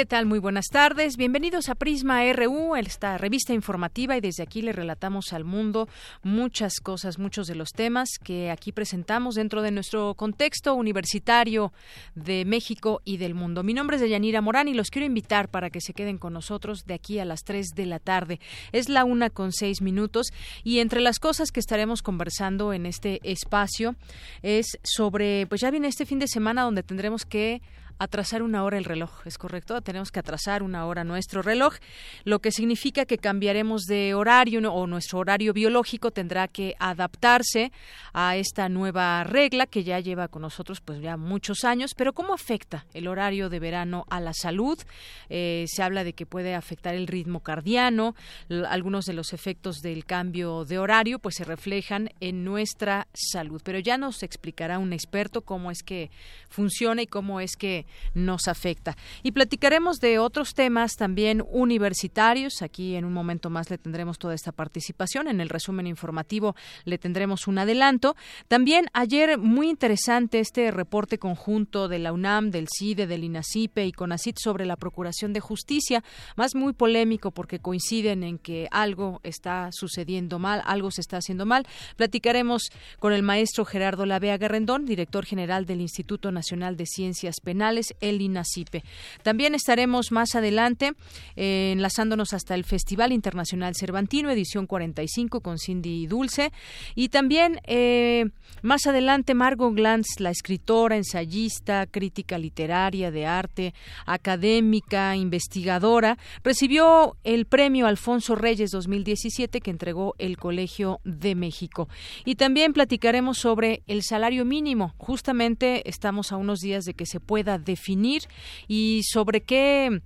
¿Qué tal? Muy buenas tardes. Bienvenidos a Prisma RU, esta revista informativa y desde aquí le relatamos al mundo muchas cosas, muchos de los temas que aquí presentamos dentro de nuestro contexto universitario de México y del mundo. Mi nombre es Deyanira Morán y los quiero invitar para que se queden con nosotros de aquí a las 3 de la tarde. Es la una con seis minutos y entre las cosas que estaremos conversando en este espacio es sobre, pues ya viene este fin de semana donde tendremos que atrasar una hora el reloj, ¿es correcto? Tenemos que atrasar una hora nuestro reloj, lo que significa que cambiaremos de horario o nuestro horario biológico tendrá que adaptarse a esta nueva regla que ya lleva con nosotros pues ya muchos años, pero ¿cómo afecta el horario de verano a la salud? Eh, se habla de que puede afectar el ritmo cardiano, algunos de los efectos del cambio de horario pues se reflejan en nuestra salud, pero ya nos explicará un experto cómo es que funciona y cómo es que nos afecta. Y platicaremos de otros temas también universitarios. Aquí en un momento más le tendremos toda esta participación. En el resumen informativo le tendremos un adelanto. También ayer muy interesante este reporte conjunto de la UNAM, del CIDE, del INACIPE y CONACIT sobre la Procuración de Justicia, más muy polémico porque coinciden en que algo está sucediendo mal, algo se está haciendo mal. Platicaremos con el maestro Gerardo Lavea Garrendón, director general del Instituto Nacional de Ciencias Penales el INACIPE. También estaremos más adelante eh, enlazándonos hasta el Festival Internacional Cervantino, edición 45 con Cindy Dulce. Y también eh, más adelante Margot Glantz, la escritora, ensayista, crítica literaria de arte, académica, investigadora, recibió el premio Alfonso Reyes 2017 que entregó el Colegio de México. Y también platicaremos sobre el salario mínimo. Justamente estamos a unos días de que se pueda definir y sobre qué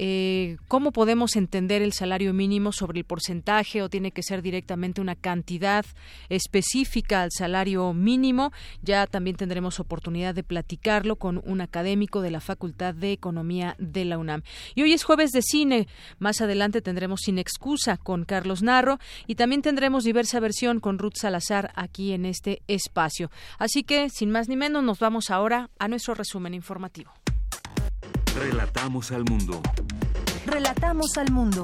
eh, cómo podemos entender el salario mínimo sobre el porcentaje o tiene que ser directamente una cantidad específica al salario mínimo. Ya también tendremos oportunidad de platicarlo con un académico de la Facultad de Economía de la UNAM. Y hoy es jueves de cine. Más adelante tendremos Sin Excusa con Carlos Narro y también tendremos diversa versión con Ruth Salazar aquí en este espacio. Así que, sin más ni menos, nos vamos ahora a nuestro resumen informativo. Relatamos al mundo. Relatamos al mundo.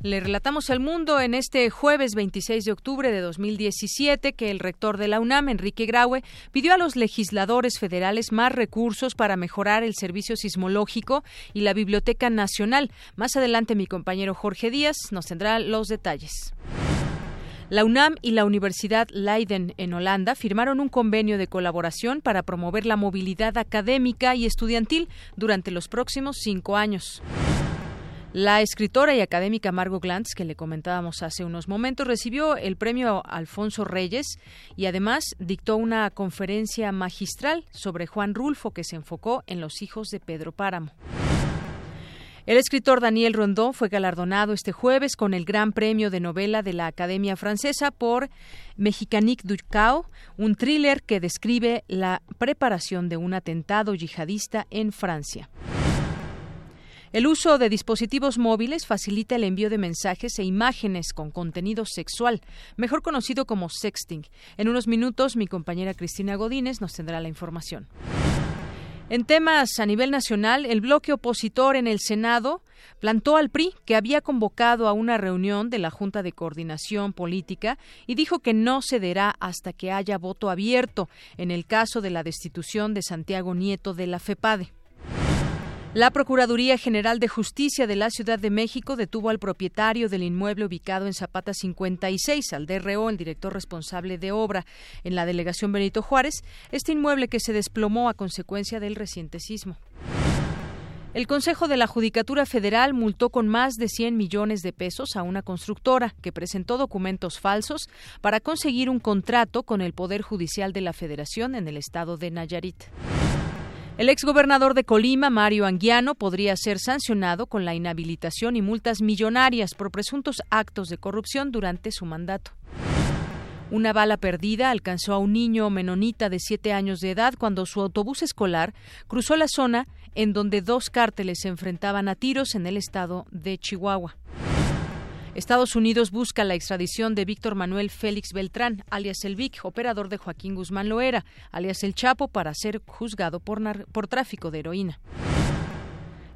Le relatamos al mundo en este jueves 26 de octubre de 2017 que el rector de la UNAM, Enrique Graue, pidió a los legisladores federales más recursos para mejorar el servicio sismológico y la Biblioteca Nacional. Más adelante mi compañero Jorge Díaz nos tendrá los detalles. La UNAM y la Universidad Leiden en Holanda firmaron un convenio de colaboración para promover la movilidad académica y estudiantil durante los próximos cinco años. La escritora y académica Margot Glantz, que le comentábamos hace unos momentos, recibió el premio Alfonso Reyes y además dictó una conferencia magistral sobre Juan Rulfo que se enfocó en los hijos de Pedro Páramo. El escritor Daniel Rondón fue galardonado este jueves con el Gran Premio de Novela de la Academia Francesa por Mexicanique du Cao, un thriller que describe la preparación de un atentado yihadista en Francia. El uso de dispositivos móviles facilita el envío de mensajes e imágenes con contenido sexual, mejor conocido como sexting. En unos minutos, mi compañera Cristina Godínez nos tendrá la información. En temas a nivel nacional, el bloque opositor en el Senado plantó al PRI que había convocado a una reunión de la Junta de Coordinación Política y dijo que no cederá hasta que haya voto abierto en el caso de la destitución de Santiago Nieto de la FEPADE. La Procuraduría General de Justicia de la Ciudad de México detuvo al propietario del inmueble ubicado en Zapata 56, al DRO, el director responsable de obra en la delegación Benito Juárez, este inmueble que se desplomó a consecuencia del reciente sismo. El Consejo de la Judicatura Federal multó con más de 100 millones de pesos a una constructora que presentó documentos falsos para conseguir un contrato con el Poder Judicial de la Federación en el estado de Nayarit. El exgobernador de Colima, Mario Anguiano, podría ser sancionado con la inhabilitación y multas millonarias por presuntos actos de corrupción durante su mandato. Una bala perdida alcanzó a un niño menonita de siete años de edad cuando su autobús escolar cruzó la zona en donde dos cárteles se enfrentaban a tiros en el estado de Chihuahua. Estados Unidos busca la extradición de Víctor Manuel Félix Beltrán, alias El Vic, operador de Joaquín Guzmán Loera, alias El Chapo, para ser juzgado por, por tráfico de heroína.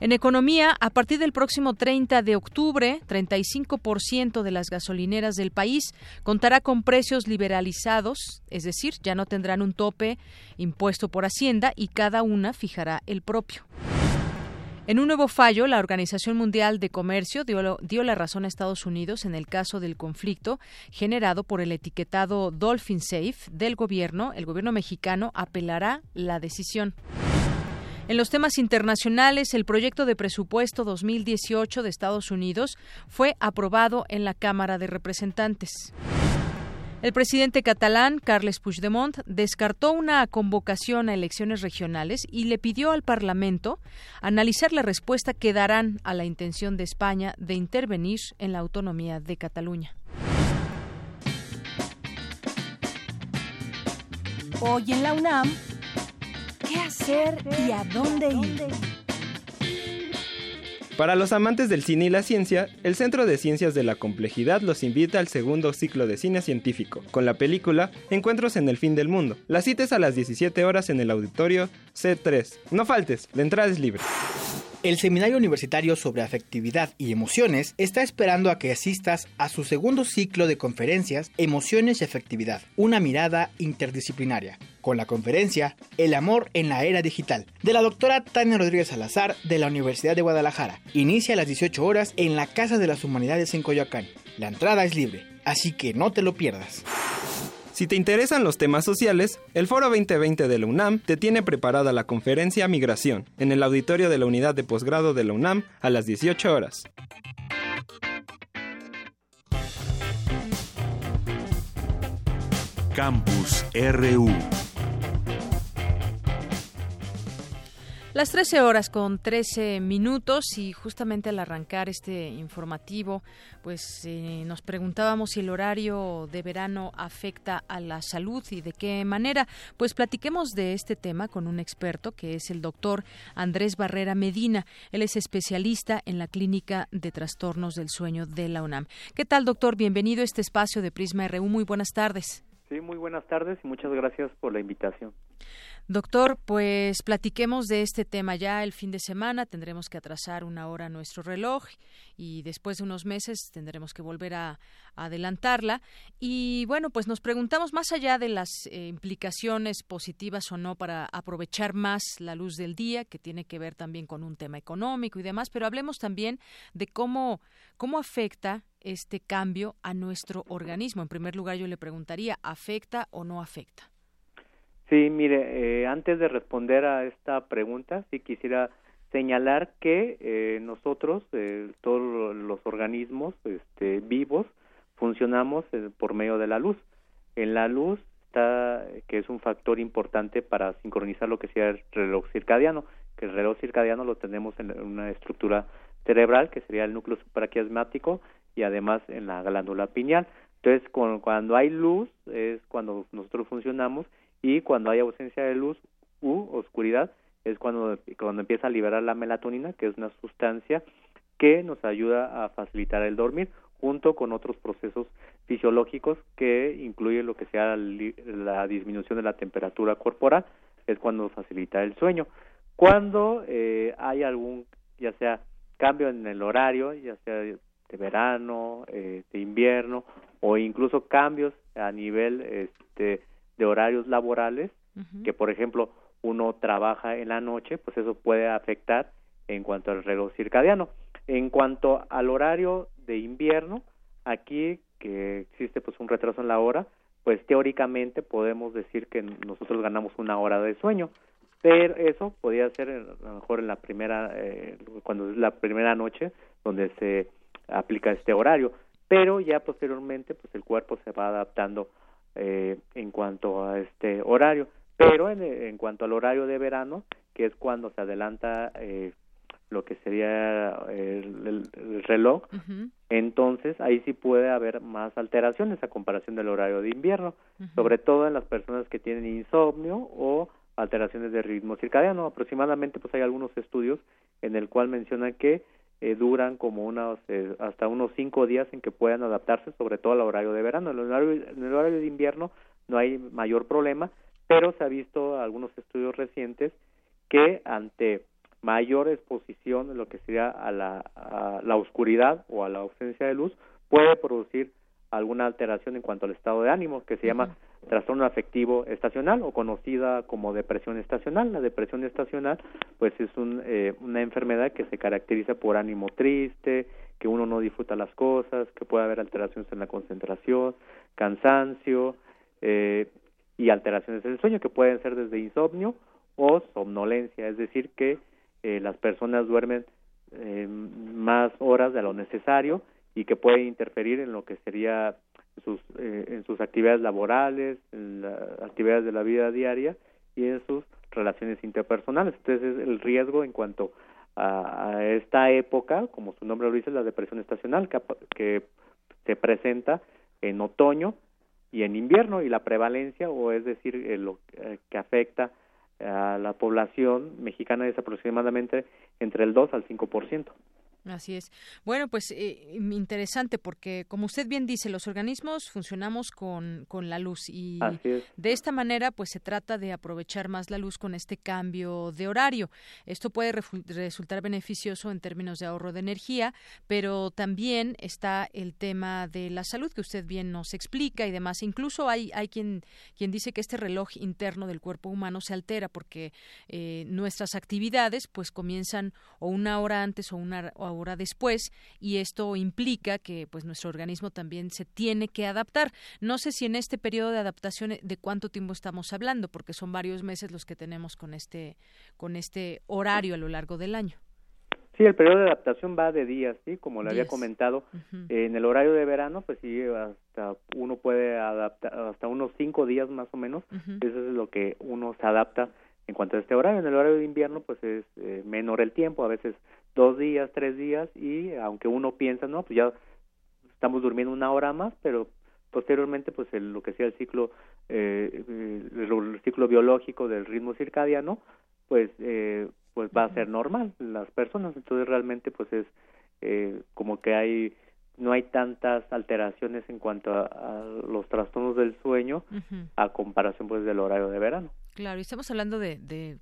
En economía, a partir del próximo 30 de octubre, 35% de las gasolineras del país contará con precios liberalizados, es decir, ya no tendrán un tope impuesto por Hacienda y cada una fijará el propio. En un nuevo fallo, la Organización Mundial de Comercio dio, la razón a Estados Unidos en el caso del conflicto generado por el etiquetado Dolphin Safe del gobierno. El gobierno mexicano apelará la decisión. En los temas internacionales, el proyecto de presupuesto 2018 de Estados Unidos fue aprobado en la Cámara de Representantes. El presidente catalán, Carles Puigdemont, descartó una convocación a elecciones regionales y le pidió al Parlamento analizar la respuesta que darán a la intención de España de intervenir en la autonomía de Cataluña. Hoy en la UNAM, ¿qué hacer y a dónde ir? Para los amantes del cine y la ciencia, el Centro de Ciencias de la Complejidad los invita al segundo ciclo de cine científico, con la película Encuentros en el Fin del Mundo. La cita es a las 17 horas en el auditorio C3. No faltes, la entrada es libre. El Seminario Universitario sobre Afectividad y Emociones está esperando a que asistas a su segundo ciclo de conferencias Emociones y Afectividad, una mirada interdisciplinaria, con la conferencia El amor en la era digital, de la doctora Tania Rodríguez Salazar de la Universidad de Guadalajara. Inicia a las 18 horas en la Casa de las Humanidades en Coyoacán. La entrada es libre, así que no te lo pierdas. Si te interesan los temas sociales, el Foro 2020 de la UNAM te tiene preparada la conferencia Migración en el auditorio de la Unidad de Posgrado de la UNAM a las 18 horas. Campus RU Las 13 horas con 13 minutos y justamente al arrancar este informativo, pues eh, nos preguntábamos si el horario de verano afecta a la salud y de qué manera. Pues platiquemos de este tema con un experto que es el doctor Andrés Barrera Medina. Él es especialista en la clínica de trastornos del sueño de la UNAM. ¿Qué tal, doctor? Bienvenido a este espacio de Prisma RU. Muy buenas tardes. Sí, muy buenas tardes y muchas gracias por la invitación. Doctor, pues platiquemos de este tema ya el fin de semana. Tendremos que atrasar una hora nuestro reloj y después de unos meses tendremos que volver a, adelantarla. Y bueno, pues nos preguntamos más allá de las eh, implicaciones positivas o no para aprovechar más la luz del día, que tiene que ver también con un tema económico y demás, pero hablemos también de cómo, cómo afecta este cambio a nuestro organismo. En primer lugar, yo le preguntaría, ¿afecta o no afecta? Sí, mire, eh, antes de responder a esta pregunta, sí quisiera señalar que eh, nosotros, eh, todos los organismos este, vivos, funcionamos por medio de la luz. En la luz está, que es un factor importante para sincronizar lo que sea el reloj circadiano, que el reloj circadiano lo tenemos en una estructura cerebral, que sería el núcleo supraquiasmático, y además en la glándula pineal. Entonces, cuando hay luz es cuando nosotros funcionamos y cuando hay ausencia de luz u oscuridad es cuando, cuando empieza a liberar la melatonina, que es una sustancia que nos ayuda a facilitar el dormir, junto con otros procesos fisiológicos que incluyen lo que sea la disminución de la temperatura corporal, es cuando facilita el sueño. Cuando eh, hay algún, ya sea cambio en el horario, ya sea de verano, eh, de invierno, o incluso cambios a nivel este, de horarios laborales, que por ejemplo uno trabaja en la noche, pues eso puede afectar en cuanto al reloj circadiano. En cuanto al horario de invierno, aquí que existe pues un retraso en la hora, pues teóricamente podemos decir que nosotros ganamos una hora de sueño, pero eso podría ser a lo mejor en la primera, eh, cuando es la primera noche donde se aplica este horario, pero ya posteriormente pues el cuerpo se va adaptando eh, en cuanto a este horario, pero en, en, cuanto al horario de verano, que es cuando se adelanta eh, lo que sería el, el, reloj, entonces ahí sí puede haber más alteraciones a comparación del horario de invierno, sobre todo en las personas que tienen insomnio o alteraciones de ritmo circadiano. Aproximadamente pues hay algunos estudios en el cual mencionan que eh, duran como unos eh, hasta unos cinco días en que puedan adaptarse, sobre todo al horario de verano. En el horario, en el horario de invierno no hay mayor problema, pero se ha visto algunos estudios recientes que ante mayor exposición en lo que sería a la, a la oscuridad o a la ausencia de luz puede producir alguna alteración en cuanto al estado de ánimo que se llama trastorno afectivo estacional o conocida como depresión estacional. La depresión estacional pues es un, eh, una enfermedad que se caracteriza por ánimo triste, que uno no disfruta las cosas, que puede haber alteraciones en la concentración, cansancio eh, y alteraciones del sueño que pueden ser desde insomnio o somnolencia, es decir que eh, las personas duermen eh, más horas de lo necesario y que puede interferir en lo que sería sus, eh, en sus actividades laborales, en las actividades de la vida diaria y en sus relaciones interpersonales. Entonces el riesgo en cuanto a, a, esta época, como su nombre lo dice, la depresión estacional, que, que se presenta en otoño y en invierno y la prevalencia, o es decir, lo que afecta a la población mexicana es aproximadamente entre el 2 al 5%. Así es. Bueno, pues eh, interesante porque, como usted bien dice, los organismos funcionamos con, con la luz y de esta manera, pues se trata de aprovechar más la luz con este cambio de horario. Esto puede resultar beneficioso en términos de ahorro de energía, pero también está el tema de la salud que usted bien nos explica y demás. Incluso hay, hay quien, quien dice que este reloj interno del cuerpo humano se altera porque eh, nuestras actividades pues comienzan o una hora antes o una hora después y esto implica que pues nuestro organismo también se tiene que adaptar. No sé si en este periodo de adaptación de cuánto tiempo estamos hablando porque son varios meses los que tenemos con este con este horario a lo largo del año. Sí, el periodo de adaptación va de días, sí, como le había comentado. Uh -huh. En el horario de verano, pues sí, hasta uno puede adaptar, hasta unos cinco días más o menos. Uh -huh. Eso es lo que uno se adapta en cuanto a este horario. En el horario de invierno, pues es eh, menor el tiempo, a veces dos días, tres días, y aunque uno piensa, no, pues ya estamos durmiendo una hora más, pero posteriormente, pues el, lo que sea el ciclo, eh, el, el, ciclo biológico del ritmo circadiano, pues eh, pues va a ser normal las personas. Entonces realmente pues es eh, como que hay no hay tantas alteraciones en cuanto a, a los trastornos del sueño uh -huh. a comparación pues del horario de verano. Claro y estamos hablando de, de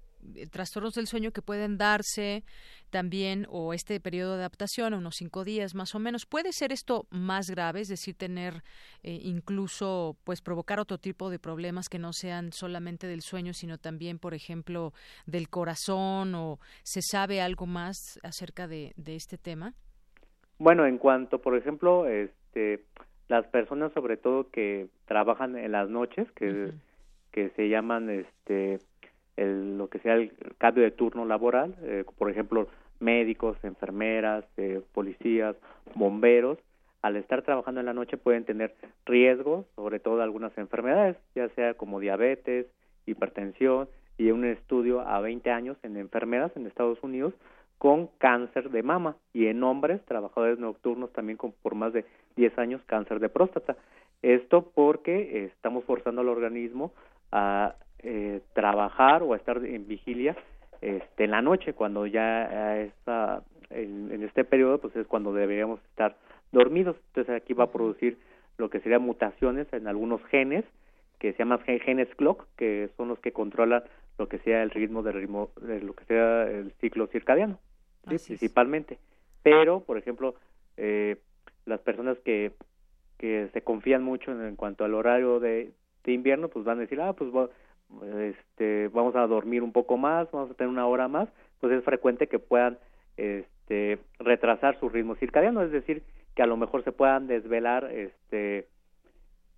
trastornos del sueño que pueden darse también o este periodo de adaptación, unos cinco días más o menos. ¿Puede ser esto más grave, es decir, tener eh, incluso, pues, provocar otro tipo de problemas que no sean solamente del sueño, sino también, por ejemplo, del corazón o se sabe algo más acerca de, de este tema? Bueno, en cuanto, por ejemplo, este, las personas sobre todo que trabajan en las noches, que, uh -huh. que se llaman, este, el, lo que sea el cambio de turno laboral, eh, por ejemplo, médicos, enfermeras, eh, policías, bomberos, al estar trabajando en la noche pueden tener riesgos, sobre todo algunas enfermedades, ya sea como diabetes, hipertensión, y un estudio a 20 años en enfermeras en Estados Unidos con cáncer de mama y en hombres, trabajadores nocturnos también con por más de 10 años cáncer de próstata. Esto porque estamos forzando al organismo a eh, trabajar o a estar en vigilia este, en la noche, cuando ya está en, en, este periodo, pues es cuando deberíamos estar dormidos. Entonces aquí va a producir lo que serían mutaciones en algunos genes, que se llaman genes clock, que son los que controlan lo que sea el ritmo del ritmo, de lo que sea el ciclo circadiano, ¿sí? principalmente. Pero, por ejemplo, eh, las personas que, que se confían mucho en, en cuanto al horario de, de invierno, pues van a decir, ah, pues este, vamos a dormir un poco más, vamos a tener una hora más, pues es frecuente que puedan este, retrasar su ritmo circadiano, es decir, que a lo mejor se puedan desvelar este,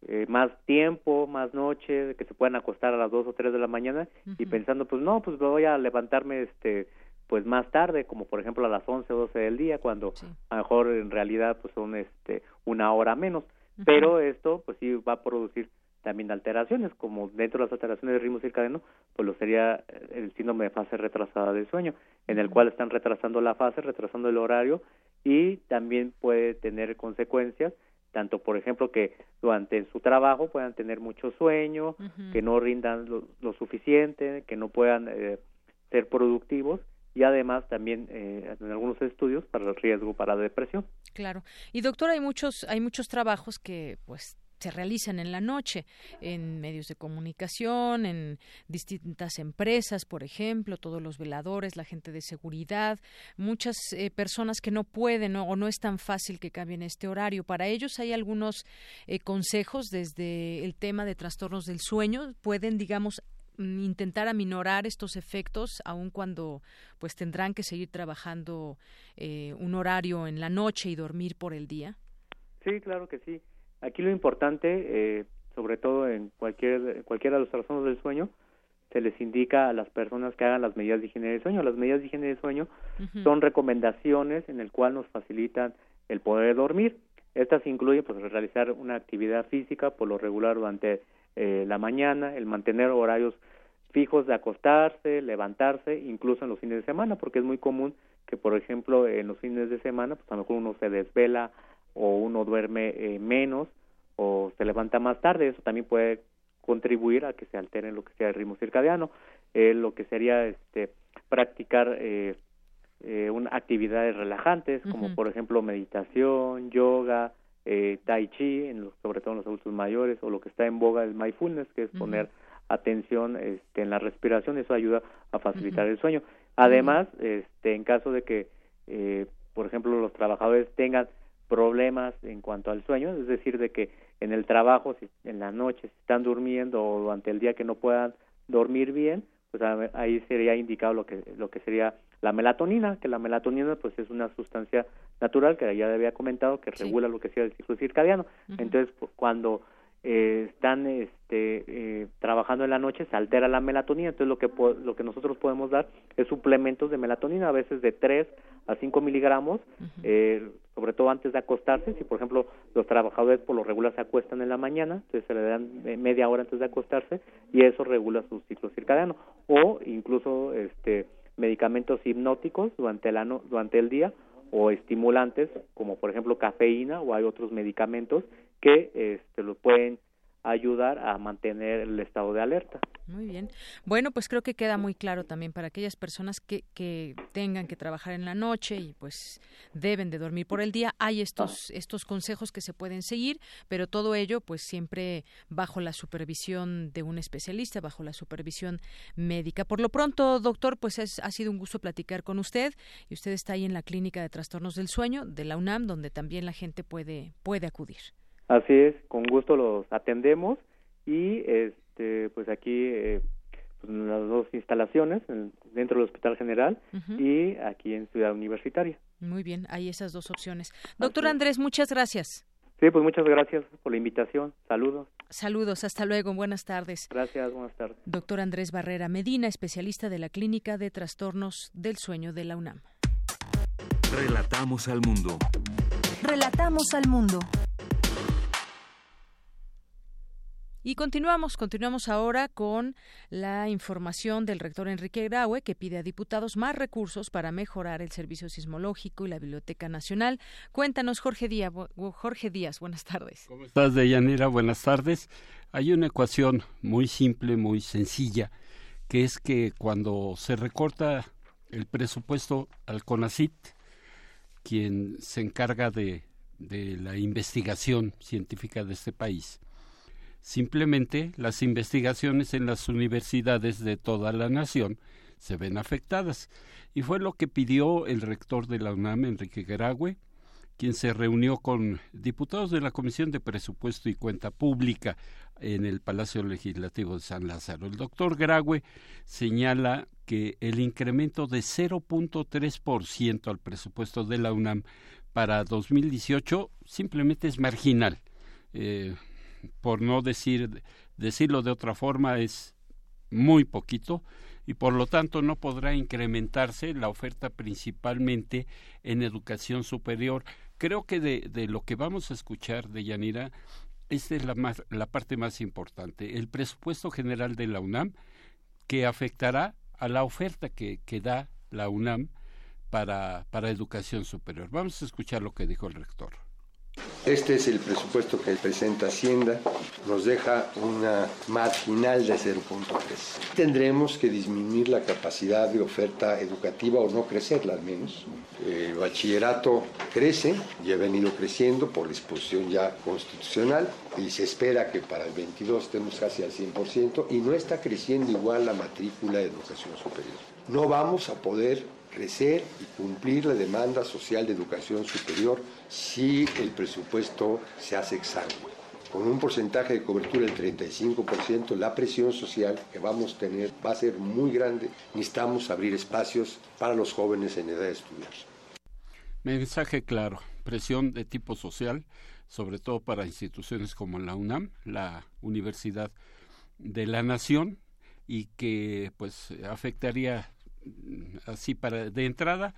eh, más tiempo, más noche, que se puedan acostar a las 2 o 3 de la mañana y pensando, pues no, pues voy a levantarme este pues más tarde, como por ejemplo a las 11 o 12 del día, cuando a lo mejor en realidad pues son este una hora menos, pero esto pues sí va a producir también alteraciones, como dentro de las alteraciones del ritmo circadiano, pues lo sería eh, el síndrome de fase retrasada del sueño, en el cual están retrasando la fase, retrasando el horario y también puede tener consecuencias tanto por ejemplo que durante su trabajo puedan tener mucho sueño, que no rindan lo, suficiente, que no puedan eh, ser productivos y además también eh, en algunos estudios para el riesgo para la depresión. Claro. Y doctor, hay muchos hay muchos trabajos que pues se realizan en la noche en medios de comunicación, en distintas empresas, por ejemplo, todos los veladores, la gente de seguridad, muchas eh, personas que no pueden o no es tan fácil que cambien este horario. Para ellos hay algunos eh, consejos desde el tema de trastornos del sueño. Pueden, digamos, mm, intentar aminorar estos efectos aun cuando pues tendrán que seguir trabajando eh, un horario en la noche y dormir por el día sí claro que sí Aquí lo importante, eh, sobre todo en cualquier, cualquiera de los trastornos del sueño, se les indica a las personas que hagan las medidas de higiene del sueño. Las medidas de higiene del sueño son recomendaciones en el cual nos facilitan el poder dormir. Estas incluyen pues realizar una actividad física por lo regular durante eh, la mañana, el mantener horarios fijos de acostarse, levantarse, incluso en los fines de semana, porque es muy común que, por ejemplo, en los fines de semana, pues a lo mejor uno se desvela o uno duerme eh, menos o se levanta más tarde, eso también puede contribuir a que se altere lo que sea el ritmo circadiano, eh, lo que sería este practicar eh, eh actividades relajantes como por ejemplo meditación, yoga, tai chi, en sobre todo en los adultos mayores o lo que está en boga el mindfulness que es poner atención este, en la respiración, eso ayuda a facilitar el sueño. Además, este, en caso de que, por ejemplo, los trabajadores tengan problemas en cuanto al sueño, es decir, de que en el trabajo, si en la noche si están durmiendo o durante el día que no puedan dormir bien, pues ahí sería indicado lo que lo que sería la melatonina, que la melatonina pues es una sustancia natural que ya había comentado que regula lo que sea el ciclo circadiano. Entonces, pues, cuando eh, están este, eh, trabajando en la noche se altera la melatonina entonces lo que lo que nosotros podemos dar es suplementos de melatonina a veces de 3 a 5 miligramos eh, sobre todo antes de acostarse si por ejemplo los trabajadores por lo regular se acuestan en la mañana entonces se le dan media hora antes de acostarse y eso regula su ciclo circadiano. O incluso este medicamentos hipnóticos durante la durante el día o estimulantes como por ejemplo cafeína o hay otros medicamentos que este, lo pueden ayudar a mantener el estado de alerta. Muy bien. Bueno, pues creo que queda muy claro también para aquellas personas que, que tengan que trabajar en la noche y pues deben de dormir por el día. Hay estos, estos consejos que se pueden seguir, pero todo ello pues siempre bajo la supervisión de un especialista, bajo la supervisión médica. Por lo pronto, doctor, pues es, ha sido un gusto platicar con usted y usted está ahí en la Clínica de Trastornos del Sueño de la UNAM, donde también la gente puede, puede acudir. Así es, con gusto los atendemos y este pues aquí eh, pues, las dos instalaciones dentro del Hospital General y aquí en Ciudad Universitaria. Muy bien, hay esas dos opciones. Doctor Andrés, muchas gracias. Sí, pues muchas gracias por la invitación. Saludos. Saludos, hasta luego, buenas tardes. Gracias, buenas tardes. Doctor Andrés Barrera Medina, especialista de la Clínica de Trastornos del Sueño de la UNAM. Relatamos al mundo. Relatamos al mundo. Y continuamos, continuamos ahora con la información del rector Enrique Graue, que pide a diputados más recursos para mejorar el servicio sismológico y la Biblioteca Nacional. Cuéntanos, Jorge Díaz, Jorge Díaz buenas tardes. ¿Cómo estás, Deyanira? Buenas tardes. Hay una ecuación muy simple, muy sencilla, que es que cuando se recorta el presupuesto al CONACIT, quien se encarga de, de la investigación científica de este país, Simplemente las investigaciones en las universidades de toda la nación se ven afectadas. Y fue lo que pidió el rector de la UNAM, Enrique Graue, quien se reunió con diputados de la Comisión de Presupuesto y Cuenta Pública en el Palacio Legislativo de San Lázaro. El doctor Graue señala que el incremento de 0.3% al presupuesto de la UNAM para 2018 simplemente es marginal. Eh, por no decir decirlo de otra forma es muy poquito y por lo tanto no podrá incrementarse la oferta principalmente en educación superior. Creo que de, lo que vamos a escuchar de Yanira, esta es la, más, la parte más importante, el presupuesto general de la UNAM que afectará a la oferta que, que da la UNAM para, para educación superior. Vamos a escuchar lo que dijo el rector. Este es el presupuesto que presenta Hacienda, nos deja una marginal de 0.3. Tendremos que disminuir la capacidad de oferta educativa o no crecerla al menos. El bachillerato crece y ha venido creciendo por disposición ya constitucional y se espera que para el 22 estemos casi al 100% y no está creciendo igual la matrícula de educación superior. No vamos a poder crecer y cumplir la demanda social de educación superior si el presupuesto se hace exangüe. Con un porcentaje de cobertura del 35%, la presión social que vamos a tener va a ser muy grande. Necesitamos abrir espacios para los jóvenes en edad de estudiar. Mensaje claro, presión de tipo social, sobre todo para instituciones como la UNAM, la Universidad de la Nación, y que pues afectaría así para de entrada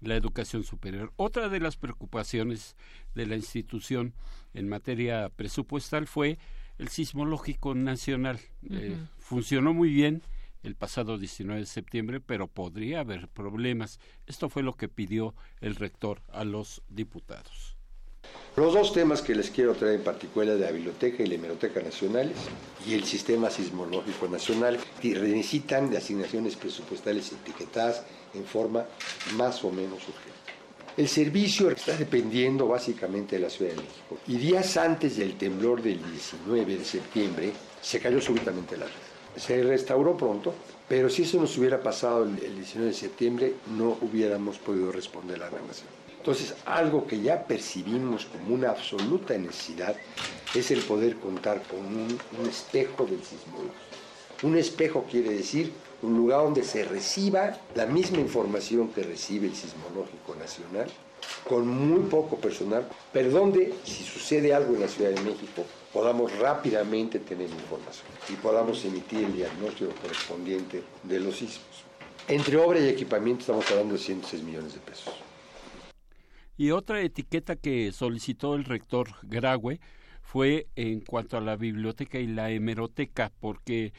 la educación superior. Otra de las preocupaciones de la institución en materia presupuestal fue el sismológico nacional. Eh, funcionó muy bien el pasado 19 de septiembre, pero podría haber problemas. Esto fue lo que pidió el rector a los diputados. Los dos temas que les quiero traer en particular de la Biblioteca y la Hemeroteca Nacionales y el Sistema Sismológico Nacional necesitan de asignaciones presupuestales etiquetadas en forma más o menos urgente. El servicio está dependiendo básicamente de la Ciudad de México y días antes del temblor del 19 de septiembre se cayó súbitamente la red. Se restauró pronto, pero si eso nos hubiera pasado el 19 de septiembre no hubiéramos podido responder a la nación. Entonces, algo que ya percibimos como una absoluta necesidad es el poder contar con un, espejo del sismológico. Un espejo quiere decir un lugar donde se reciba la misma información que recibe el Sismológico Nacional, con muy poco personal, pero donde, si sucede algo en la Ciudad de México, podamos rápidamente tener información y podamos emitir el diagnóstico correspondiente de los sismos. Entre obra y equipamiento estamos hablando de 106 millones de pesos. Y otra etiqueta que solicitó el rector Graue fue en cuanto a la biblioteca y la hemeroteca, porque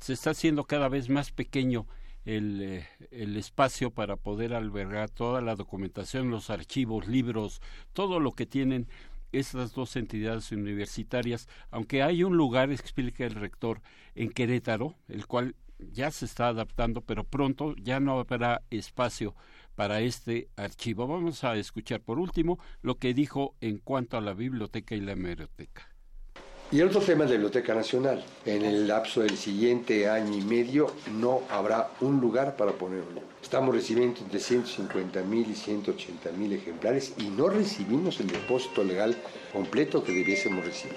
se está haciendo cada vez más pequeño el, eh, espacio para poder albergar toda la documentación, los archivos, libros, todo lo que tienen estas dos entidades universitarias, aunque hay un lugar, explica el rector, en Querétaro, el cual ya se está adaptando, pero pronto ya no habrá espacio para este archivo. Vamos a escuchar por último lo que dijo en cuanto a la biblioteca y la hemeroteca. Y el otro tema es la Biblioteca Nacional. En el lapso del siguiente año y medio no habrá un lugar para ponerlo. Estamos recibiendo entre 150 mil y 180 mil ejemplares y no recibimos el depósito legal completo que debiésemos recibir.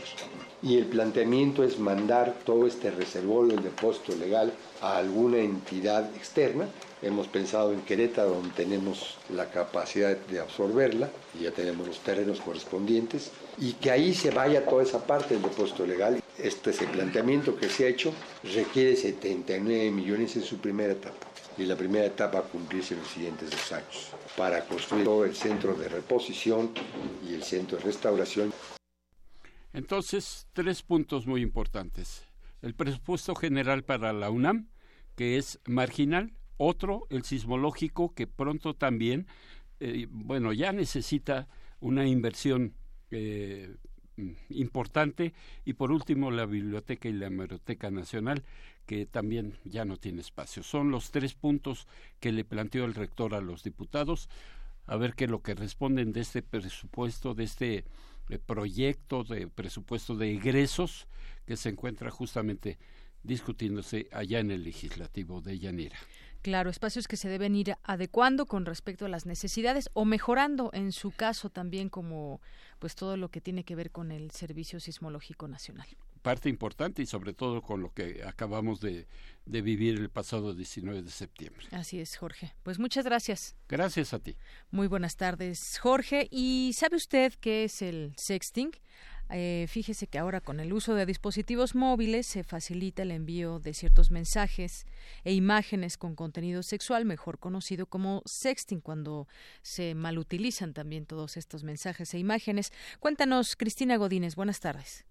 Y el planteamiento es mandar todo este reservorio del depósito legal a alguna entidad externa Hemos pensado en Querétaro, donde tenemos la capacidad de absorberla, y ya tenemos los terrenos correspondientes, y que ahí se vaya toda esa parte del depósito legal. Este es el planteamiento que se ha hecho, requiere 79 millones en su primera etapa, y la primera etapa a cumplirse en los siguientes dos años, para construir todo el centro de reposición y el centro de restauración. Entonces, tres puntos muy importantes. El presupuesto general para la UNAM, que es marginal, otro, el sismológico, que pronto también, eh, bueno, ya necesita una inversión eh, importante. Y por último, la Biblioteca y la Hemeroteca Nacional, que también ya no tiene espacio. Son los tres puntos que le planteó el rector a los diputados. A ver qué es lo que responden de este presupuesto, de este eh, proyecto de presupuesto de egresos que se encuentra justamente discutiéndose allá en el legislativo de Llanera. Claro, espacios que se deben ir adecuando con respecto a las necesidades o mejorando en su caso también como pues todo lo que tiene que ver con el Servicio Sismológico Nacional parte importante y sobre todo con lo que acabamos de, de, vivir el pasado 19 de septiembre. Así es, Jorge. Pues muchas gracias. Gracias a ti. Muy buenas tardes, Jorge. ¿Y sabe usted qué es el sexting? Eh, fíjese que ahora con el uso de dispositivos móviles se facilita el envío de ciertos mensajes e imágenes con contenido sexual, mejor conocido como sexting, cuando se malutilizan también todos estos mensajes e imágenes. Cuéntanos, Cristina Godínez, buenas tardes.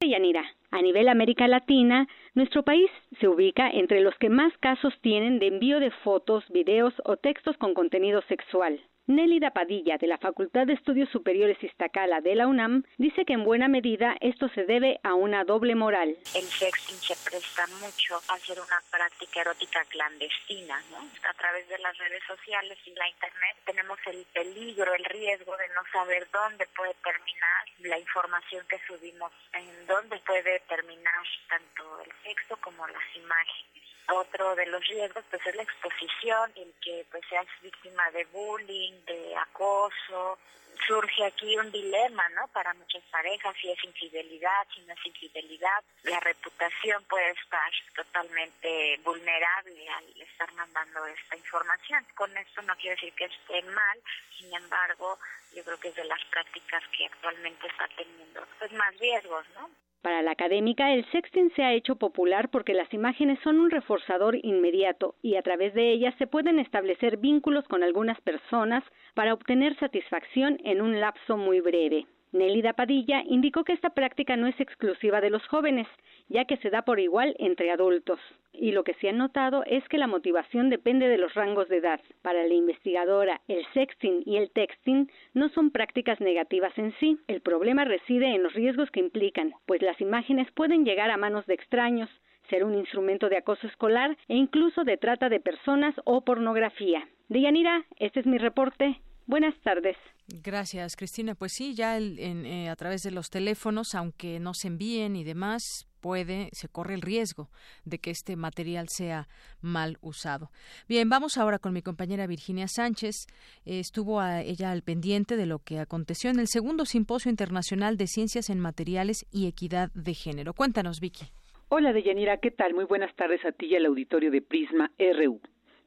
Yanira, a nivel América Latina, nuestro país se ubica entre los que más casos tienen de envío de fotos, videos o textos con contenido sexual. Nélida Padilla, de la Facultad de Estudios Superiores Iztacala de la UNAM, dice que en buena medida esto se debe a una doble moral. El sexting se presta mucho a hacer una práctica erótica clandestina, ¿no? A través de las redes sociales y la internet tenemos el peligro, el riesgo de no saber dónde puede terminar la información que subimos, en dónde puede terminar tanto el sexo como las imágenes. Otro de los riesgos pues es la exposición, el que pues seas víctima de bullying, de acoso. Surge aquí un dilema, ¿no? Para muchas parejas, si es infidelidad, si no es infidelidad. La reputación puede estar totalmente vulnerable al estar mandando esta información. Con esto no quiero decir que esté mal, sin embargo, yo creo que es de las prácticas que actualmente está teniendo pues más riesgos, ¿no? Para la académica, el sexting se ha hecho popular porque las imágenes son un reforzador inmediato y a través de ellas se pueden establecer vínculos con algunas personas para obtener satisfacción en un lapso muy breve. Nélida Padilla indicó que esta práctica no es exclusiva de los jóvenes, ya que se da por igual entre adultos. Y lo que se ha notado es que la motivación depende de los rangos de edad. Para la investigadora, el sexting y el texting no son prácticas negativas en sí. El problema reside en los riesgos que implican, pues las imágenes pueden llegar a manos de extraños, ser un instrumento de acoso escolar e incluso de trata de personas o pornografía. Deyanira, este es mi reporte. Buenas tardes. Gracias, Cristina. Pues sí, ya eh, a través de los teléfonos, aunque no se envíen y demás, puede, se corre el riesgo de que este material sea mal usado. Bien, vamos ahora con mi compañera Virginia Sánchez. estuvo ella al pendiente de lo que aconteció en el segundo Simposio Internacional de Ciencias en Materiales y Equidad de Género. Cuéntanos, Vicky. Hola, Deyanira, ¿qué tal? Muy buenas tardes a ti y al auditorio de Prisma RU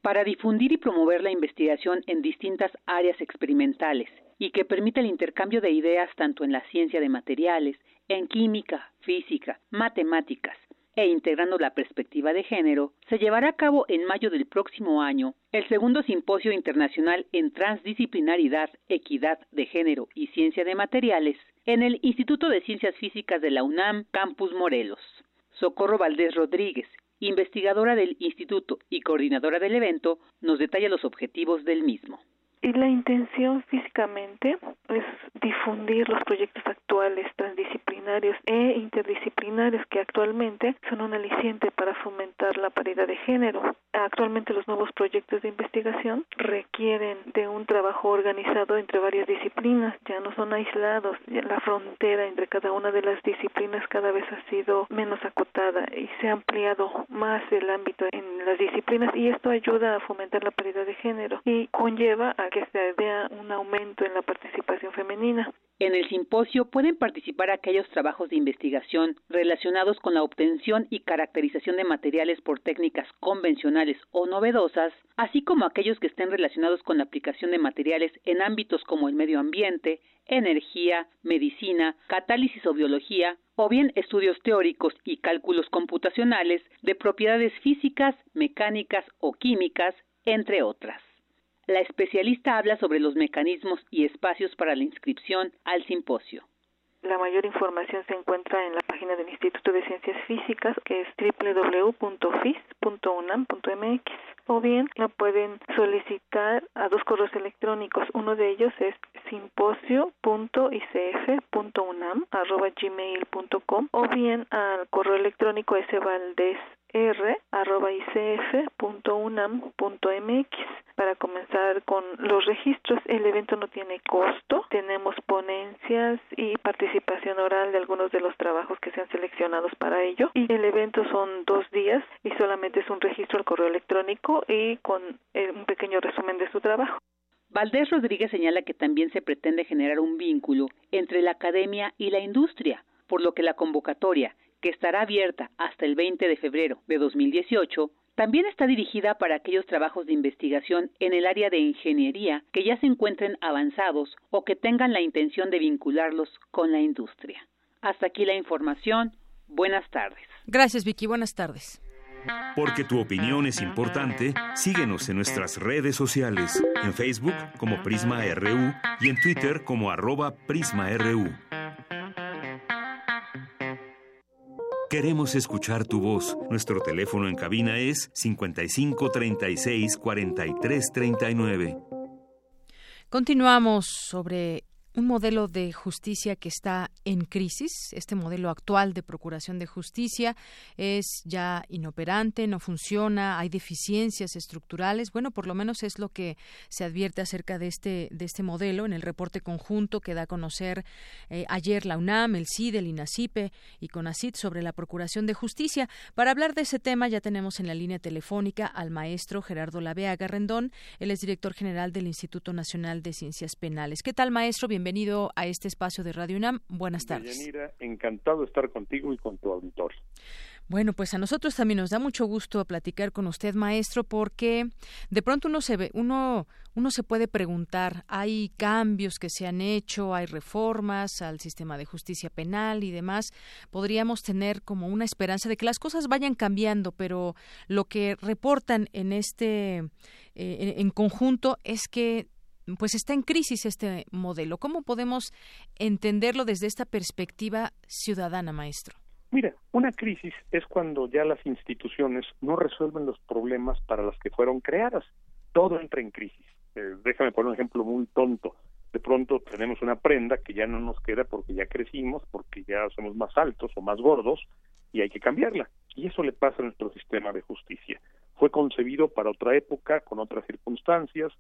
para difundir y promover la investigación en distintas áreas experimentales y que permita el intercambio de ideas tanto en la ciencia de materiales, en química, física, matemáticas, e integrando la perspectiva de género, se llevará a cabo en mayo del próximo año el segundo simposio internacional en transdisciplinaridad, equidad de género y ciencia de materiales en el Instituto de Ciencias Físicas de la UNAM, Campus Morelos. Socorro Valdés Rodríguez, investigadora del instituto y coordinadora del evento, nos detalla los objetivos del mismo. Y la intención físicamente es difundir los proyectos actuales transdisciplinarios e interdisciplinarios que actualmente son un aliciente para fomentar la paridad de género. Actualmente los nuevos proyectos de investigación requieren de un trabajo organizado entre varias disciplinas, ya no son aislados, la frontera entre cada una de las disciplinas cada vez ha sido menos acotada y se ha ampliado más el ámbito en las disciplinas y esto ayuda a fomentar la paridad de género y conlleva a que se vea un aumento en la participación femenina. En el simposio pueden participar aquellos trabajos de investigación relacionados con la obtención y caracterización de materiales por técnicas convencionales o novedosas, así como aquellos que estén relacionados con la aplicación de materiales en ámbitos como el medio ambiente, energía, medicina, catálisis o biología, o bien estudios teóricos y cálculos computacionales de propiedades físicas, mecánicas o químicas, entre otras. La especialista habla sobre los mecanismos y espacios para la inscripción al simposio. La mayor información se encuentra en la página del Instituto de Ciencias Físicas, que es www.fis.unam.mx, o bien la pueden solicitar a dos correos electrónicos. Uno de ellos es simposio.icf.unam.gmail.com o bien al correo electrónico svaldez r.icf.unam.mx para comenzar con los registros. El evento no tiene costo. Tenemos ponencias y participación oral de algunos de los trabajos que sean seleccionados para ello. Y el evento son dos días y solamente es un registro al correo electrónico y con eh, un pequeño resumen de su trabajo. Valdés Rodríguez señala que también se pretende generar un vínculo entre la academia y la industria, por lo que la convocatoria, que estará abierta hasta el 20 de febrero de 2018, también está dirigida para aquellos trabajos de investigación en el área de ingeniería que ya se encuentren avanzados o que tengan la intención de vincularlos con la industria. Hasta aquí la información. Buenas tardes. Gracias, Vicky. Buenas tardes. Porque tu opinión es importante, síguenos en nuestras redes sociales, en Facebook como Prisma RU y en Twitter como arroba PrismaRU. Queremos escuchar tu voz. Nuestro teléfono en cabina es 55 36 43 39. Continuamos sobre un modelo de justicia que está en crisis. Este modelo actual de procuración de justicia es ya inoperante, no funciona, hay deficiencias estructurales. Bueno, por lo menos es lo que se advierte acerca de este de este modelo en el reporte conjunto que da a conocer eh, ayer la UNAM, el CID, el INACIPE y CONACIT sobre la procuración de justicia. Para hablar de ese tema ya tenemos en la línea telefónica al maestro Gerardo Lavea Garrendón. Él es director general del Instituto Nacional de Ciencias Penales. ¿Qué tal, maestro? bienvenido a este espacio de Radio UNAM. Buenas tardes. Deyanira, encantado de estar contigo y con tu auditorio. Bueno, pues a nosotros también nos da mucho gusto platicar con usted, maestro, porque de pronto uno se ve, uno, uno se puede preguntar, hay cambios que se han hecho, hay reformas al sistema de justicia penal y demás. Podríamos tener como una esperanza de que las cosas vayan cambiando, pero lo que reportan en este eh, en conjunto es que pues está en crisis este modelo. ¿Cómo podemos entenderlo desde esta perspectiva ciudadana, maestro? Mira, una crisis es cuando ya las instituciones no resuelven los problemas para los que fueron creadas. Todo entra en crisis. Eh, déjame poner un ejemplo muy tonto. De pronto tenemos una prenda que ya no nos queda porque ya crecimos, porque ya somos más altos o más gordos y hay que cambiarla. Y eso le pasa a nuestro sistema de justicia. Fue concebido para otra época, con otras circunstancias,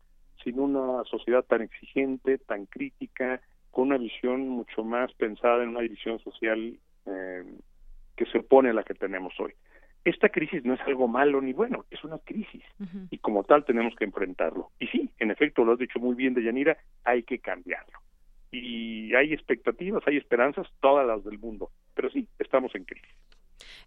sin una sociedad tan exigente, tan crítica, con una visión mucho más pensada en una división social eh, que se opone a la que tenemos hoy. Esta crisis no es algo malo ni bueno, es una crisis y como tal tenemos que enfrentarlo. Y sí, en efecto, lo has dicho muy bien, Deyanira, hay que cambiarlo. Y hay expectativas, hay esperanzas, todas las del mundo, pero sí, estamos en crisis.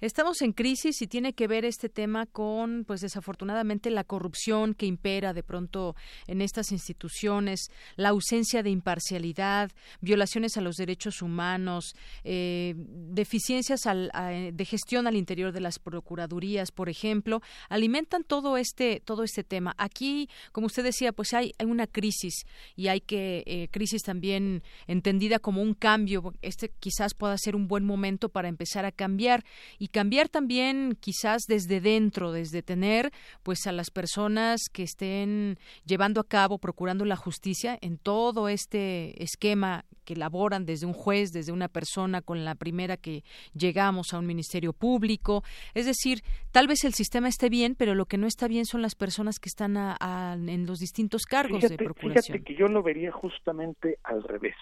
Estamos en crisis y tiene que ver este tema con, pues desafortunadamente, la corrupción que impera de pronto en estas instituciones, la ausencia de imparcialidad, violaciones a los derechos humanos, eh, deficiencias de gestión al interior de las procuradurías, por ejemplo, alimentan todo este todo este tema. Aquí, como usted decía, pues hay, hay una crisis y hay que eh, crisis también entendida como un cambio. Este quizás pueda ser un buen momento para empezar a cambiar y cambiar también quizás desde dentro, desde tener pues a las personas que estén llevando a cabo, procurando la justicia en todo este esquema que elaboran desde un juez, desde una persona con la primera que llegamos a un ministerio público. Es decir, tal vez el sistema esté bien, pero lo que no está bien son las personas que están en los distintos cargos de procuración. Fíjate que yo lo vería justamente al revés.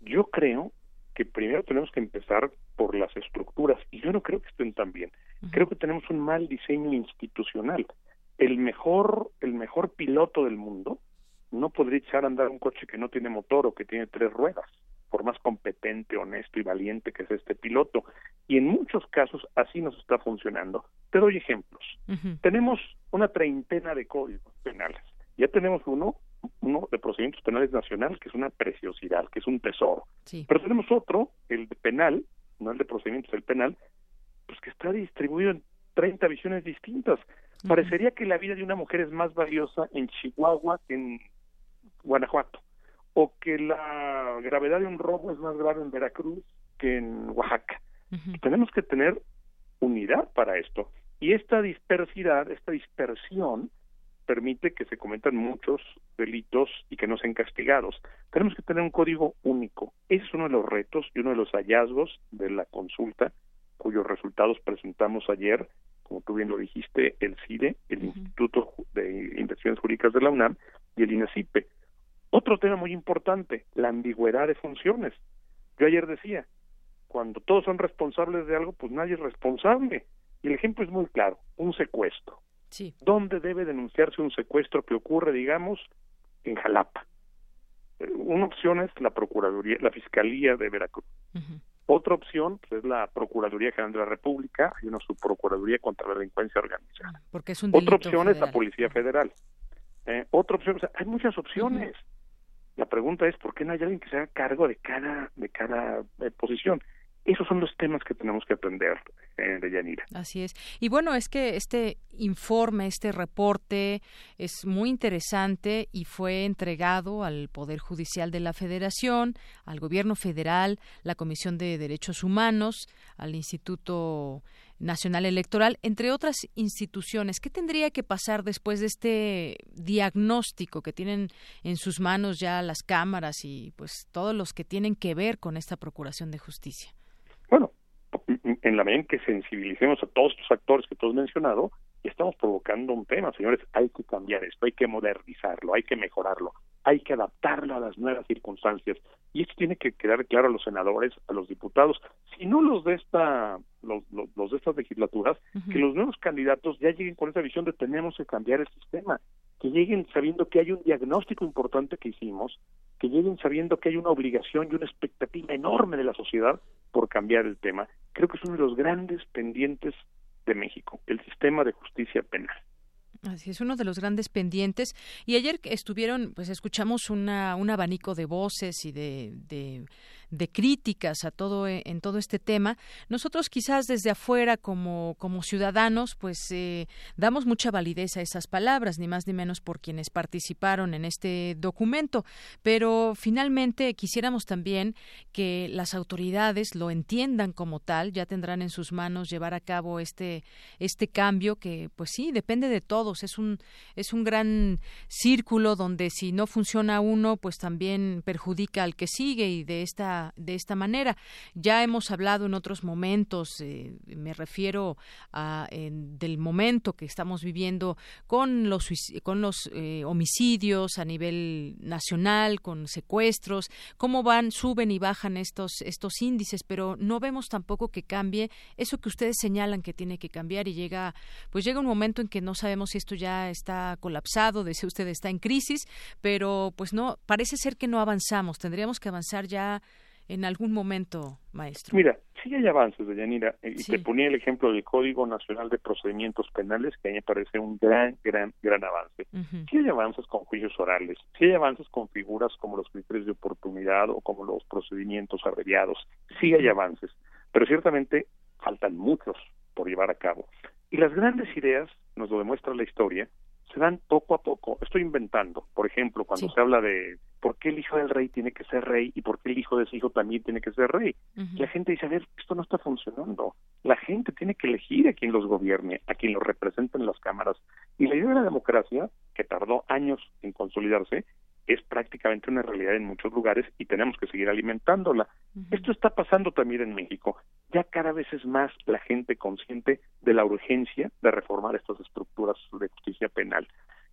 Yo creo que primero tenemos que empezar por las estructuras y yo no creo que estén tan bien. Creo que tenemos un mal diseño institucional. El mejor el mejor piloto del mundo no podría echar a andar un coche que no tiene motor o que tiene tres ruedas, por más competente, honesto y valiente que sea este piloto. Y en muchos casos así nos está funcionando. Te doy ejemplos. Tenemos una treintena de códigos penales. Ya tenemos uno uno de procedimientos penales nacional, que es una preciosidad, que es un tesoro. Pero tenemos otro, el de penal, no el de procedimientos, el penal, pues que está distribuido en 30 visiones distintas. Parecería que la vida de una mujer es más valiosa en Chihuahua que en Guanajuato, o que la gravedad de un robo es más grave en Veracruz que en Oaxaca. Tenemos que tener unidad para esto. Y esta dispersidad, esta dispersión, permite que se cometan muchos delitos y que no sean castigados. Tenemos que tener un código único. Ese es uno de los retos y uno de los hallazgos de la consulta, cuyos resultados presentamos ayer como tú bien lo dijiste, el CIDE, el Instituto de Investigaciones Jurídicas de la UNAM y el INACIPE. Otro tema muy importante, la ambigüedad de funciones. Yo ayer decía, cuando todos son responsables de algo, pues nadie es responsable. Y el ejemplo es muy claro, un secuestro. Sí. ¿Dónde debe denunciarse un secuestro que ocurre, digamos, en Jalapa? Eh, una opción es la Procuraduría, la Fiscalía de Veracruz. Otra opción pues, es la Procuraduría General de la República, hay una subprocuraduría contra la delincuencia organizada. Porque es un Otra opción es la Policía Federal. Eh, otra opción, o sea, hay muchas opciones. La pregunta es por qué no hay alguien que se haga cargo de cada de cada eh, posición. Esos son los temas que tenemos que aprender eh, de. Así es. Y bueno, es que este informe, este reporte es muy interesante y fue entregado al Poder Judicial de la Federación, al Gobierno Federal, la Comisión de Derechos Humanos, al Instituto Nacional Electoral, entre otras instituciones. ¿Qué tendría que pasar después de este diagnóstico que tienen en sus manos ya las cámaras y pues todos los que tienen que ver con esta Procuración de Justicia? En la medida en que sensibilicemos a todos estos actores que tú has mencionado, estamos provocando un tema, señores, hay que cambiar esto, hay que modernizarlo, hay que mejorarlo, hay que adaptarlo a las nuevas circunstancias. Y esto tiene que quedar claro a los senadores, a los diputados, si no los de esta los, los, de estas legislaturas, que los nuevos candidatos ya lleguen con esa visión de tenemos que cambiar el sistema, que lleguen sabiendo que hay un diagnóstico importante que hicimos, que lleguen sabiendo que hay una obligación y una expectativa enorme de la sociedad por cambiar el tema. Creo que es uno de los grandes pendientes de México, el sistema de justicia penal. Así es uno de los grandes pendientes. Y ayer estuvieron, pues escuchamos una, un abanico de voces y de, de de críticas a todo e, en todo este tema nosotros quizás desde afuera como como ciudadanos pues eh, damos mucha validez a esas palabras ni más ni menos por quienes participaron en este documento. Pero finalmente quisiéramos también que las autoridades lo entiendan como tal ya tendrán en sus manos llevar a cabo este este cambio que pues sí depende de todos. Es un es un gran círculo donde si no funciona uno pues también perjudica al que sigue y de esta de esta manera. Ya hemos hablado en otros momentos, eh, me refiero a del momento que estamos viviendo con los con los eh, homicidios a nivel nacional, con secuestros, cómo van, suben y bajan estos estos índices, pero no vemos tampoco que cambie eso que ustedes señalan que tiene que cambiar y llega pues llega un momento en que no sabemos si esto ya está colapsado, de si usted está en crisis, pero pues no parece ser que no avanzamos, tendríamos que avanzar ya en algún momento, maestro? Mira, sí hay avances, Deyanira, y te ponía el ejemplo del Código Nacional de Procedimientos Penales, que a mí me parece un gran, gran, gran avance. Sí hay avances con juicios orales, sí hay avances con figuras como los criterios de oportunidad o como los procedimientos abreviados, sí hay avances, pero ciertamente faltan muchos por llevar a cabo. Y las grandes ideas, nos lo demuestra la historia, se dan poco a poco. Estoy inventando, por ejemplo, cuando se habla de por qué el hijo del rey tiene que ser rey y por qué el hijo de ese hijo también tiene que ser rey. La gente dice, a ver, esto no está funcionando. La gente tiene que elegir a quien los gobierne, a quien los represente en las cámaras. Y la idea de la democracia, que tardó años en consolidarse, es prácticamente una realidad en muchos lugares y tenemos que seguir alimentándola. Esto está pasando también en México. Ya cada vez es más la gente consciente de la urgencia de reformar estas estructuras de justicia penal.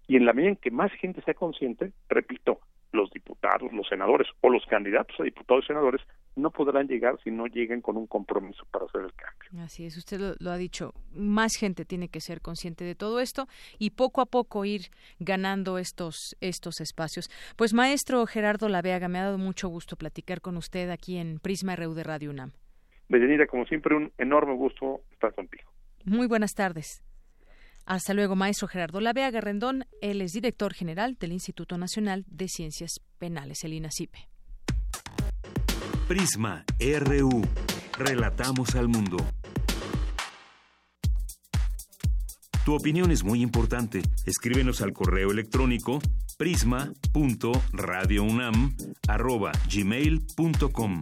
Y en la medida en que más gente sea consciente, repito, los diputados, los senadores o los candidatos a diputados y senadores no podrán llegar si no lleguen con un compromiso para hacer el cambio. Así es, usted lo, ha dicho, más gente tiene que ser consciente de todo esto y poco a poco ir ganando estos estos espacios. Pues maestro Gerardo Laveaga, me ha dado mucho gusto platicar con usted aquí en Prisma RU de Radio UNAM. Deyanira, como siempre, un enorme gusto estar contigo. Muy buenas tardes. Hasta luego, maestro Gerardo Lavea Garrendón. Él es director general del Instituto Nacional de Ciencias Penales, el INACIPE. Prisma RU. Relatamos al mundo. Tu opinión es muy importante. Escríbenos al correo electrónico prisma.radiounam@gmail.com.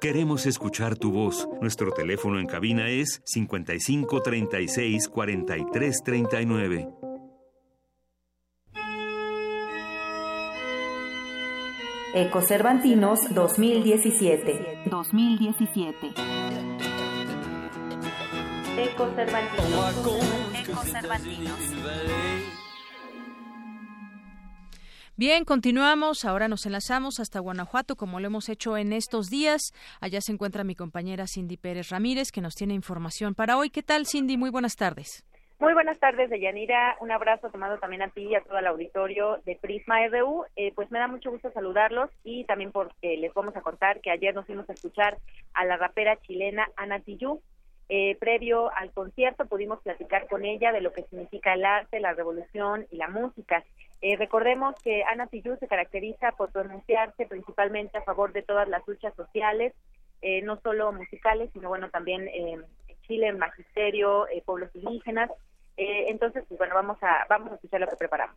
Queremos escuchar tu voz. Nuestro teléfono en cabina es 55 36 43 39. Ecocervantinos 2017. 2017. Bien, continuamos. Ahora nos enlazamos hasta Guanajuato, como lo hemos hecho en estos días. Allá se encuentra mi compañera Cindy Pérez Ramírez, que nos tiene información para hoy. ¿Qué tal, Cindy? Muy buenas tardes. Muy buenas tardes, Deyanira. Un abrazo tomado también a ti y a todo el auditorio de Prisma RU. Eh, pues me da mucho gusto saludarlos y también porque les vamos a contar que ayer nos fuimos a escuchar a la rapera chilena Ana Tijoux. Eh, previo al concierto pudimos platicar con ella de lo que significa el arte, la revolución y la música. Eh, recordemos que Ana Tijoux se caracteriza por pronunciarse principalmente a favor de todas las luchas sociales, no solo musicales, sino bueno también en Chile, en magisterio, pueblos indígenas eh, entonces, pues, bueno, vamos a, vamos a escuchar lo que preparamos.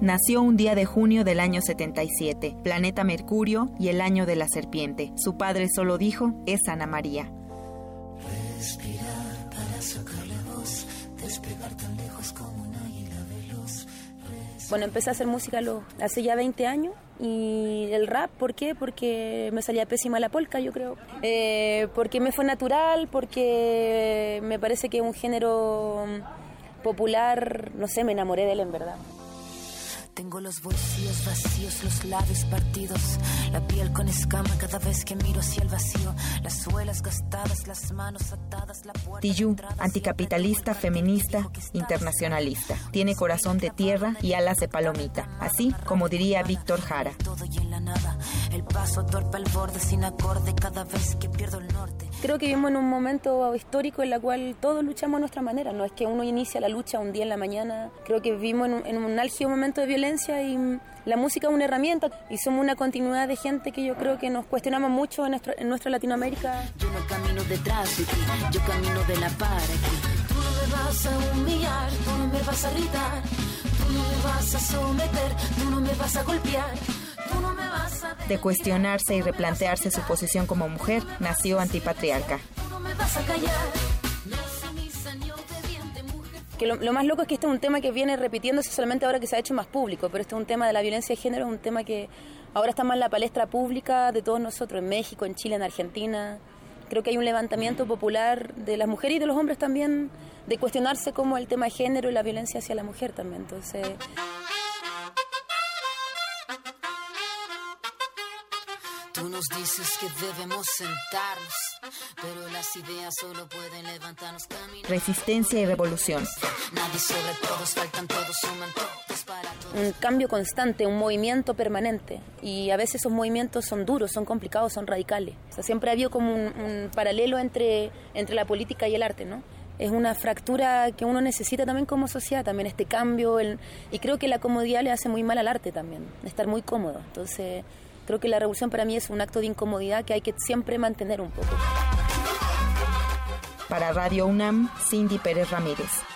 Nació un día de junio del año 77, planeta Mercurio y el año de la serpiente. Su padre solo dijo, es Ana María. Respirar para sacarle voz, despegar tan lejos como un águila veloz. Bueno, empecé a hacer música hace ya 20 años y el rap, ¿por qué? Porque me salía pésima la polka, yo creo. Eh, porque me fue natural, porque me parece que es un género popular, no sé, me enamoré de él en verdad. Tengo los bolsillos vacíos, los labios partidos, la piel con escama cada vez que miro hacia el vacío, las suelas gastadas, las manos atadas, la puerta. Tiyu, anticapitalista, feminista, internacionalista. Tiene corazón de tierra y alas de palomita, así como diría Víctor Jara. Todo y en la nada, el paso torpe al borde sin acorde cada vez que pierdo el norte. Creo que vivimos en un momento histórico en el cual todos luchamos a nuestra manera, no es que uno inicia la lucha un día en la mañana, creo que vivimos en un, en un álgido momento de violencia y la música es una herramienta y somos una continuidad de gente que yo creo que nos cuestionamos mucho en nuestra, en nuestra Latinoamérica. Yo no camino detrás de ti, yo camino de la par Tú no me vas a humillar, tú no me vas a gritar, tú no me vas a someter, tú no me vas a golpear. Tú no me vas a de cuestionarse y replantearse su posición como mujer, nació antipatriarca. Tú no me vas a callar lo, más loco es que este es un tema que viene repitiéndose solamente ahora que se ha hecho más público, pero este es un tema de la violencia de género, es un tema que ahora está más en la palestra pública de todos nosotros, en México, en Chile, en Argentina. Creo que hay un levantamiento popular de las mujeres y de los hombres también, de cuestionarse como el tema de género y la violencia hacia la mujer también. Entonces... Tú nos dices que debemos sentarnos, pero las ideas solo pueden levantarnos Resistencia y revolución. Nadie sobre todos, faltan todos, suman todos para todos. Un cambio constante, un movimiento permanente. Y a veces esos movimientos son duros, son complicados, son radicales. O sea, siempre ha habido como un, un paralelo entre, entre la política y el arte, ¿no? es una fractura que uno necesita también como sociedad, también este cambio, el, y creo que la comodidad le hace muy mal al arte también, estar muy cómodo. Entonces, Creo que la revolución para mí es un acto de incomodidad que hay que siempre mantener un poco. Para Radio UNAM, Cindy Pérez Ramírez.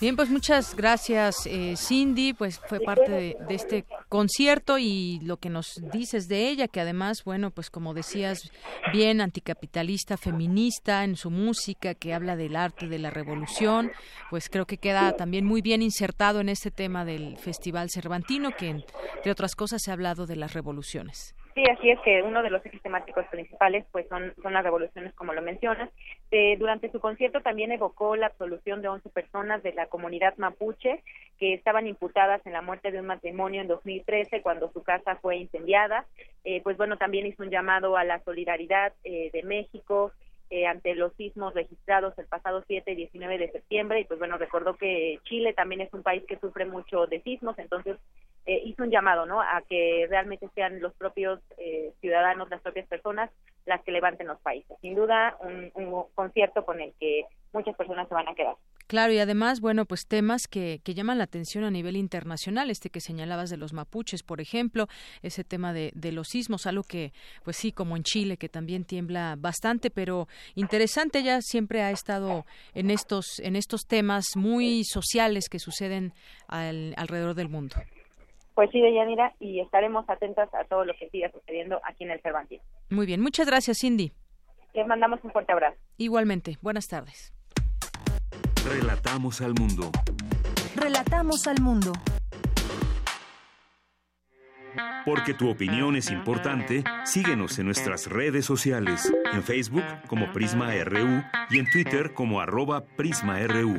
Bien, pues muchas gracias, eh, Cindy. Pues fue parte de, este concierto y lo que nos dices de ella, que además, bueno, pues como decías, bien anticapitalista, feminista en su música, que habla del arte de la revolución, pues creo que queda también muy bien insertado en este tema del Festival Cervantino, que entre otras cosas se ha hablado de las revoluciones. Sí, así es que uno de los ejes temáticos principales pues son, son las revoluciones, como lo mencionas. Eh, durante su concierto también evocó la absolución de 11 personas de la comunidad mapuche que estaban imputadas en la muerte de un matrimonio en 2013 cuando su casa fue incendiada. Eh, pues bueno, también hizo un llamado a la solidaridad eh, de México ante los sismos registrados el pasado 7 y 19 de septiembre y pues bueno, recordó que Chile también es un país que sufre mucho de sismos, entonces eh, hizo un llamado ¿no? a que realmente sean los propios eh, ciudadanos, las propias personas, las que levanten los países. Sin duda, un, concierto con el que muchas personas se van a quedar. Claro, y además, bueno, pues temas que, que llaman la atención a nivel internacional, este que señalabas de los mapuches, por ejemplo, ese tema de, los sismos, algo que, pues sí, como en Chile, que también tiembla bastante, pero interesante, ya siempre ha estado en estos, en estos temas muy sociales que suceden alrededor del mundo. Pues sí, Deyanira, y estaremos atentas a todo lo que siga sucediendo aquí en el Cervantino. Muy bien, muchas gracias, Cindy. Les mandamos un fuerte abrazo. Igualmente, buenas tardes. Relatamos al mundo. Relatamos al mundo. Porque tu opinión es importante, síguenos en nuestras redes sociales, en Facebook como Prisma RU y en Twitter como arroba PrismaRU.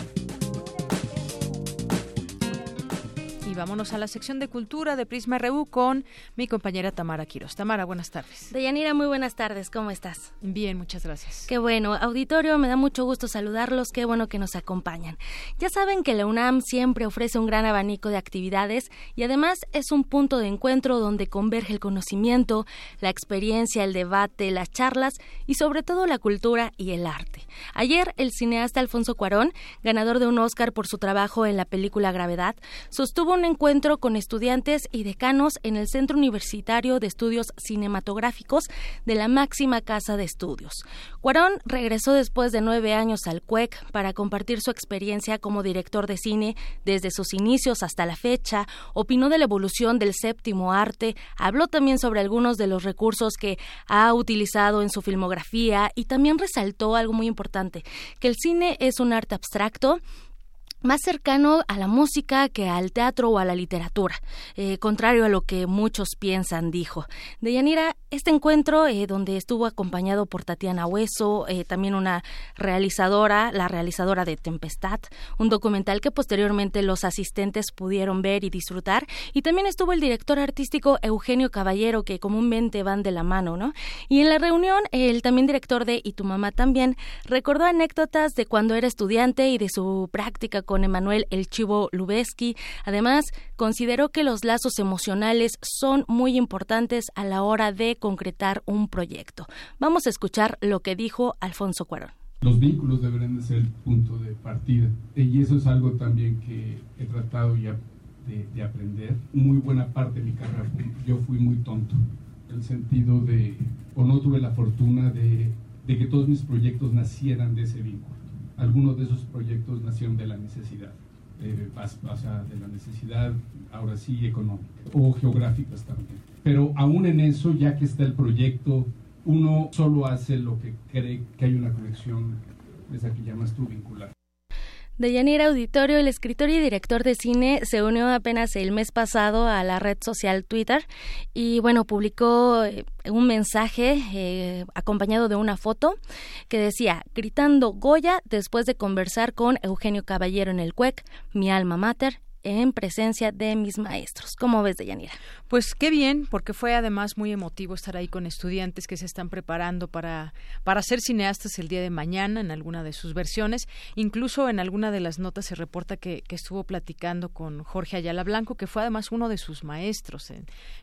Vámonos a la sección de cultura de Prisma RU con mi compañera Tamara Quiros. Tamara, buenas tardes. Deyanira, muy buenas tardes. ¿Cómo estás? Bien, muchas gracias. Qué bueno. Auditorio, me da mucho gusto saludarlos. Qué bueno que nos acompañan. Ya saben que la UNAM siempre ofrece un gran abanico de actividades y además es un punto de encuentro donde converge el conocimiento, la experiencia, el debate, las charlas y sobre todo la cultura y el arte. Ayer, el cineasta Alfonso Cuarón, ganador de un Oscar por su trabajo en la película Gravedad, sostuvo un encuentro con estudiantes y decanos en el Centro Universitario de Estudios Cinematográficos de la máxima casa de estudios. Cuarón regresó después de nueve años al CUEC para compartir su experiencia como director de cine desde sus inicios hasta la fecha, opinó de la evolución del séptimo arte, habló también sobre algunos de los recursos que ha utilizado en su filmografía y también resaltó algo muy importante, que el cine es un arte abstracto más cercano a la música que al teatro o a la literatura, eh, contrario a lo que muchos piensan, dijo. Deyanira, este encuentro, eh, donde estuvo acompañado por Tatiana Hueso, eh, también una realizadora, la realizadora de Tempestad, un documental que posteriormente los asistentes pudieron ver y disfrutar, y también estuvo el director artístico Eugenio Caballero, que comúnmente van de la mano, ¿no? Y en la reunión, el también director de Y tu mamá también recordó anécdotas de cuando era estudiante y de su práctica con Emanuel El Chivo Lubeski. Además, consideró que los lazos emocionales son muy importantes a la hora de concretar un proyecto. Vamos a escuchar lo que dijo Alfonso Cuarón. Los vínculos deberían de ser el punto de partida. Y eso es algo también que he tratado ya de, aprender. Muy buena parte de mi carrera, yo fui muy tonto. En el sentido de, o no tuve la fortuna de que todos mis proyectos nacieran de ese vínculo algunos de esos proyectos nacieron de la necesidad, eh, de la necesidad ahora sí económica o geográficas también. Pero aún en eso, ya que está el proyecto, uno solo hace lo que cree que hay una conexión, esa que llamas tú vincular. Deyanira Auditorio, el escritor y director de cine, se unió apenas el mes pasado a la red social Twitter y bueno, publicó eh, un mensaje eh, acompañado de una foto que decía, gritando Goya después de conversar con Eugenio Caballero en el CUEC, mi alma mater, en presencia de mis maestros. ¿Cómo ves, Deyanira? Pues qué bien, porque fue además muy emotivo estar ahí con estudiantes que se están preparando para, para ser cineastas el día de mañana en alguna de sus versiones. Incluso en alguna de las notas se reporta que, que estuvo platicando con Jorge Ayala Blanco, que fue además uno de sus maestros.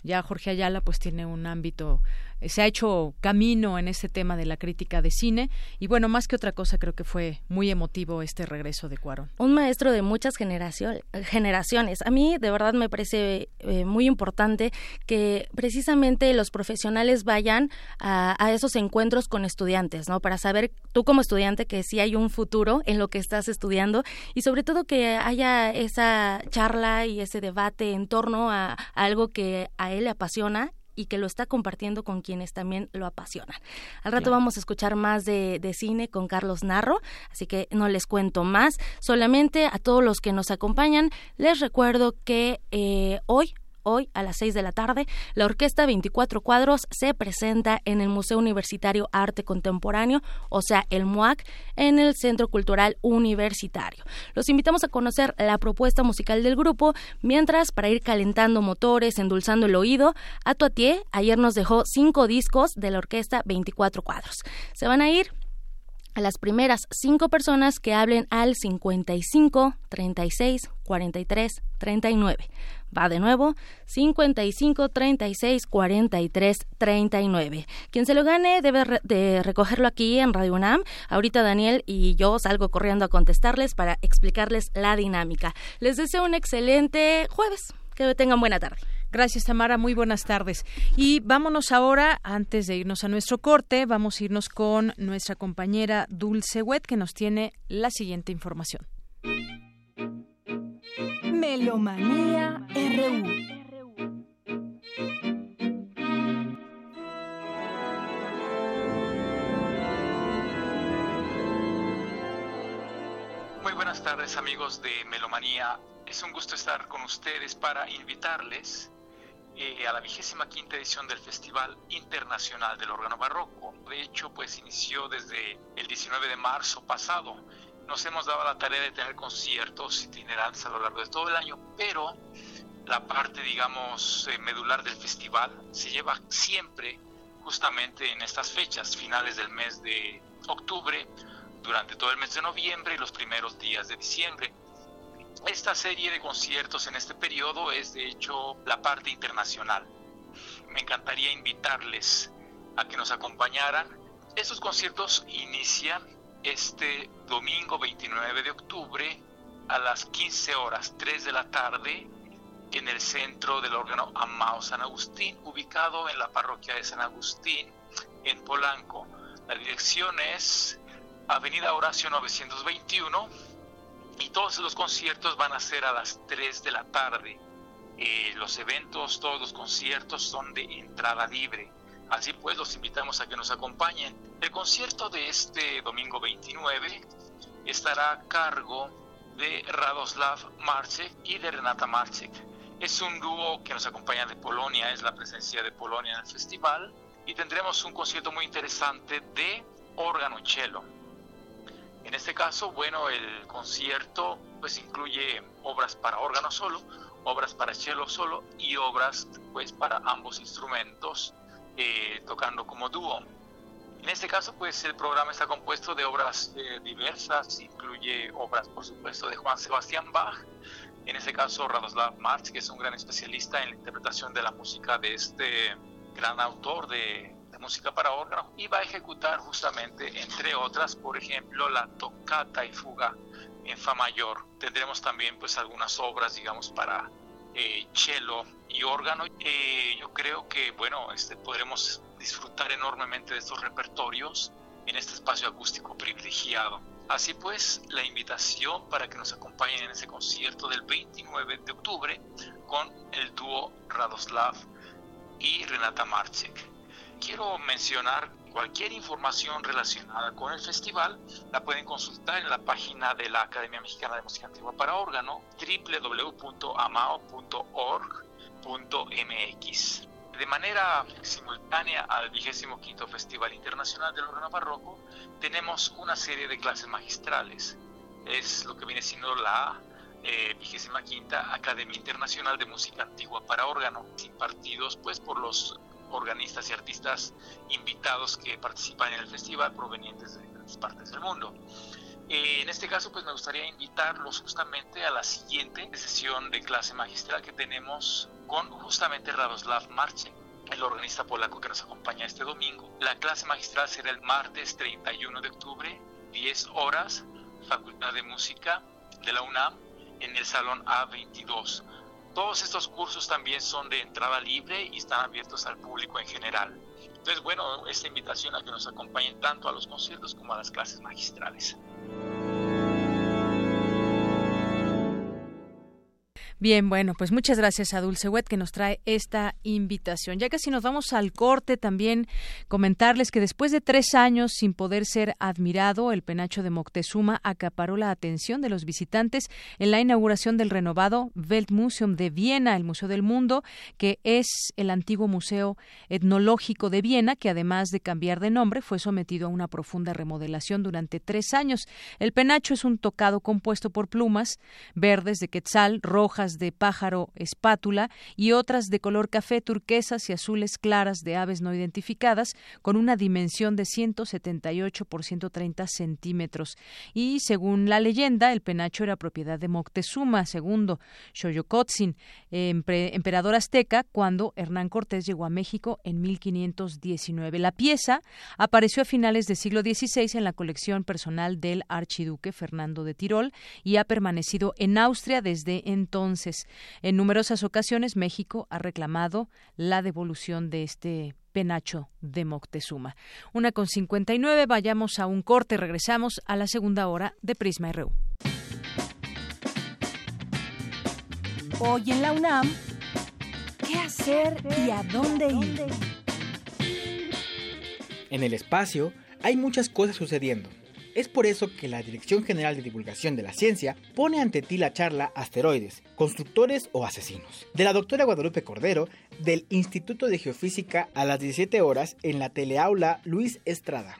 Ya Jorge Ayala pues tiene un ámbito se ha hecho camino en este tema de la crítica de cine y bueno, más que otra cosa creo que fue muy emotivo este regreso de Cuarón. Un maestro de muchas generaciones. A mí de verdad me parece eh, muy importante que precisamente los profesionales vayan a, esos encuentros con estudiantes, ¿no? Para saber tú como estudiante que sí hay un futuro en lo que estás estudiando y sobre todo que haya esa charla y ese debate en torno a algo que a él le apasiona y que lo está compartiendo con quienes también lo apasionan. Al rato vamos a escuchar más de, cine con Carlos Narro, así que no les cuento más. Solamente a todos los que nos acompañan, les recuerdo que eh, hoy hoy a las 6 de la tarde, la Orquesta 24 Cuadros se presenta en el Museo Universitario Arte Contemporáneo, o sea, el MUAC, en el Centro Cultural Universitario. Los invitamos a conocer la propuesta musical del grupo, mientras para ir calentando motores, endulzando el oído, Atuatier ayer nos dejó cinco discos de la Orquesta 24 Cuadros. Se van a ir a las primeras cinco personas que hablen al 55 36 43 39. Va de nuevo, 55 36 43 39. Quien se lo gane debe de recogerlo aquí en Radio UNAM. Ahorita Daniel y yo salgo corriendo a contestarles para explicarles la dinámica. Les deseo un excelente jueves. Que tengan buena tarde. Gracias, Tamara. Muy buenas tardes. Y vámonos ahora, antes de irnos a nuestro corte, vamos a irnos con nuestra compañera Dulce Wet, que nos tiene la siguiente información. Melomanía RU. Muy buenas tardes amigos de Melomanía. Es un gusto estar con ustedes para invitarles eh, a la vigésima quinta edición del Festival Internacional del Órgano Barroco. De hecho, pues inició desde el 19 de marzo pasado nos hemos dado la tarea de tener conciertos itinerantes a lo largo de todo el año, pero la parte, digamos, eh, medular del festival se lleva siempre justamente en estas fechas, finales del mes de octubre, durante todo el mes de noviembre y los primeros días de diciembre. Esta serie de conciertos en este periodo es de hecho la parte internacional. Me encantaría invitarles a que nos acompañaran. Estos conciertos inician este domingo 29 de octubre a las 15 horas 3 de la tarde en el centro del órgano Amao San Agustín, ubicado en la parroquia de San Agustín, en Polanco. La dirección es Avenida Horacio 921 y todos los conciertos van a ser a las 3 de la tarde. Eh, los eventos, todos los conciertos son de entrada libre. Así pues, los invitamos a que nos acompañen. El concierto de este domingo 29 estará a cargo de Radoslav Marcek y de Renata Marcek. Es un dúo que nos acompaña de Polonia, es la presencia de Polonia en el festival y tendremos un concierto muy interesante de órgano y cello. En este caso, bueno, el concierto pues incluye obras para órgano solo, obras para cello solo y obras pues para ambos instrumentos eh, tocando como dúo. En este caso, pues el programa está compuesto de obras eh, diversas, incluye obras, por supuesto, de Juan Sebastián Bach, en este caso Radoslav Marx, que es un gran especialista en la interpretación de la música de este gran autor de, música para órgano, y va a ejecutar justamente, entre otras, por ejemplo, la tocata y fuga en fa mayor. Tendremos también pues algunas obras, digamos, para eh, cello y órgano. Eh, yo creo que, bueno, este, podremos disfrutar enormemente de estos repertorios en este espacio acústico privilegiado. Así pues, la invitación para que nos acompañen en ese concierto del 29 de octubre con el dúo Radoslav y Renata Marcek. Quiero mencionar cualquier información relacionada con el festival la pueden consultar en la página de la Academia Mexicana de Música Antigua para órgano www.amao.org.mx. De manera simultánea al 25 Festival Internacional del Órgano Barroco tenemos una serie de clases magistrales. Es lo que viene siendo la eh, vigésima quinta Academia Internacional de Música Antigua para órgano, impartidos pues por los organistas y artistas invitados que participan en el festival provenientes de diferentes partes del mundo. Eh, en este caso, pues me gustaría invitarlos justamente a la siguiente sesión de clase magistral que tenemos con justamente Radoslav Marche, el organista polaco que nos acompaña este domingo. La clase magistral será el martes 31 de octubre, 10 horas, Facultad de Música de la UNAM, en el Salón A22. Todos estos cursos también son de entrada libre y están abiertos al público en general. Entonces, bueno, esta invitación a que nos acompañen tanto a los conciertos como a las clases magistrales. Bien, bueno, pues muchas gracias a Dulce Wet que nos trae esta invitación. Ya que si nos vamos al corte, también comentarles que después de tres años sin poder ser admirado, el penacho de Moctezuma acaparó la atención de los visitantes en la inauguración del renovado Weltmuseum de Viena, el Museo del Mundo, que es el antiguo museo etnológico de Viena, que además de cambiar de nombre, fue sometido a una profunda remodelación durante tres años. El penacho es un tocado compuesto por plumas verdes de quetzal, rojas, de pájaro espátula y otras de color café, turquesas y azules claras de aves no identificadas, con una dimensión de 178 por 130 centímetros. Y según la leyenda, el penacho era propiedad de Moctezuma II, Xoyocotzin, emperador azteca, cuando Hernán Cortés llegó a México en 1519. La pieza apareció a finales del siglo XVI en la colección personal del archiduque Fernando de Tirol y ha permanecido en Austria desde entonces entonces. En numerosas ocasiones México ha reclamado la devolución de este penacho de Moctezuma. Una con 59, vayamos a un corte, regresamos a la segunda hora de Prisma RU. Hoy en la UNAM, ¿qué hacer y a dónde ir? En el espacio hay muchas cosas sucediendo. Es por eso que la Dirección General de Divulgación de la Ciencia pone ante ti la charla Asteroides, constructores o asesinos, de la doctora Guadalupe Cordero del Instituto de Geofísica a las 17 horas en la teleaula Luis Estrada.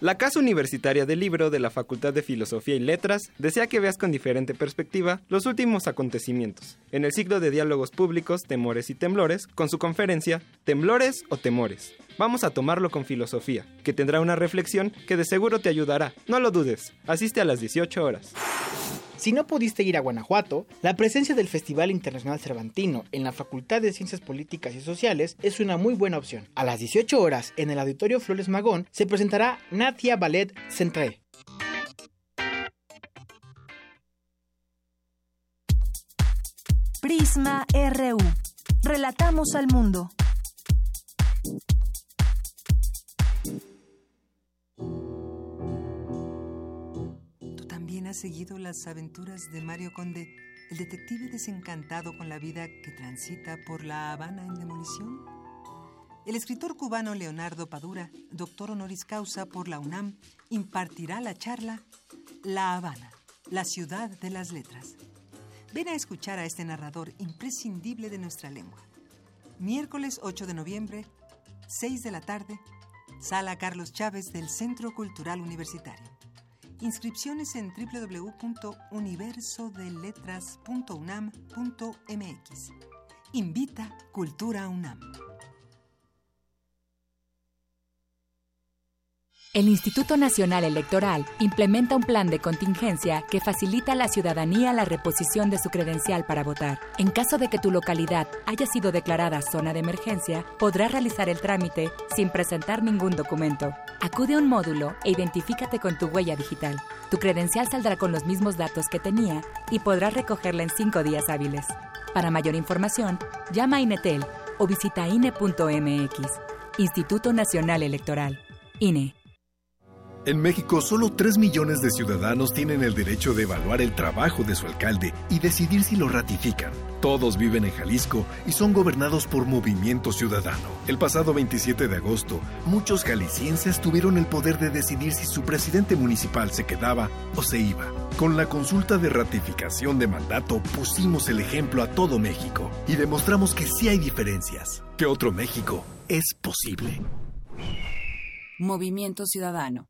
La Casa Universitaria del Libro de la Facultad de Filosofía y Letras desea que veas con diferente perspectiva los últimos acontecimientos, en el ciclo de diálogos públicos Temores y Temblores, con su conferencia Temblores o Temores. Vamos a tomarlo con filosofía, que tendrá una reflexión que de seguro te ayudará. No lo dudes, asiste a las 18 horas. Si no pudiste ir a Guanajuato, la presencia del Festival Internacional Cervantino en la Facultad de Ciencias Políticas y Sociales es una muy buena opción. A las 18 horas, en el Auditorio Flores Magón, se presentará Natia Ballet Centré. Prisma RU. Relatamos al mundo. Has seguido las aventuras de Mario Conde, el detective desencantado con la vida que transita por La Habana en demolición? El escritor cubano Leonardo Padura, doctor honoris causa por la UNAM, impartirá la charla La Habana, la ciudad de las letras. Ven a escuchar a este narrador imprescindible de nuestra lengua. Miércoles 8 de noviembre, 6 de la tarde, Sala Carlos Chávez del Centro Cultural Universitario. Inscripciones en www.universodeletras.unam.mx. Invita Cultura UNAM. El Instituto Nacional Electoral implementa un plan de contingencia que facilita a la ciudadanía la reposición de su credencial para votar. En caso de que tu localidad haya sido declarada zona de emergencia, podrás realizar el trámite sin presentar ningún documento. Acude a un módulo e identifícate con tu huella digital. Tu credencial saldrá con los mismos datos que tenía y podrás recogerla en cinco días hábiles. Para mayor información, llama a Inetel o visita INE.mx. Instituto Nacional Electoral. INE. En México, solo 3 millones de ciudadanos tienen el derecho de evaluar el trabajo de su alcalde y decidir si lo ratifican. Todos viven en Jalisco y son gobernados por Movimiento Ciudadano. El pasado 27 de agosto, muchos jaliscienses tuvieron el poder de decidir si su presidente municipal se quedaba o se iba. Con la consulta de ratificación de mandato pusimos el ejemplo a todo México y demostramos que sí hay diferencias, que otro México es posible. Movimiento Ciudadano.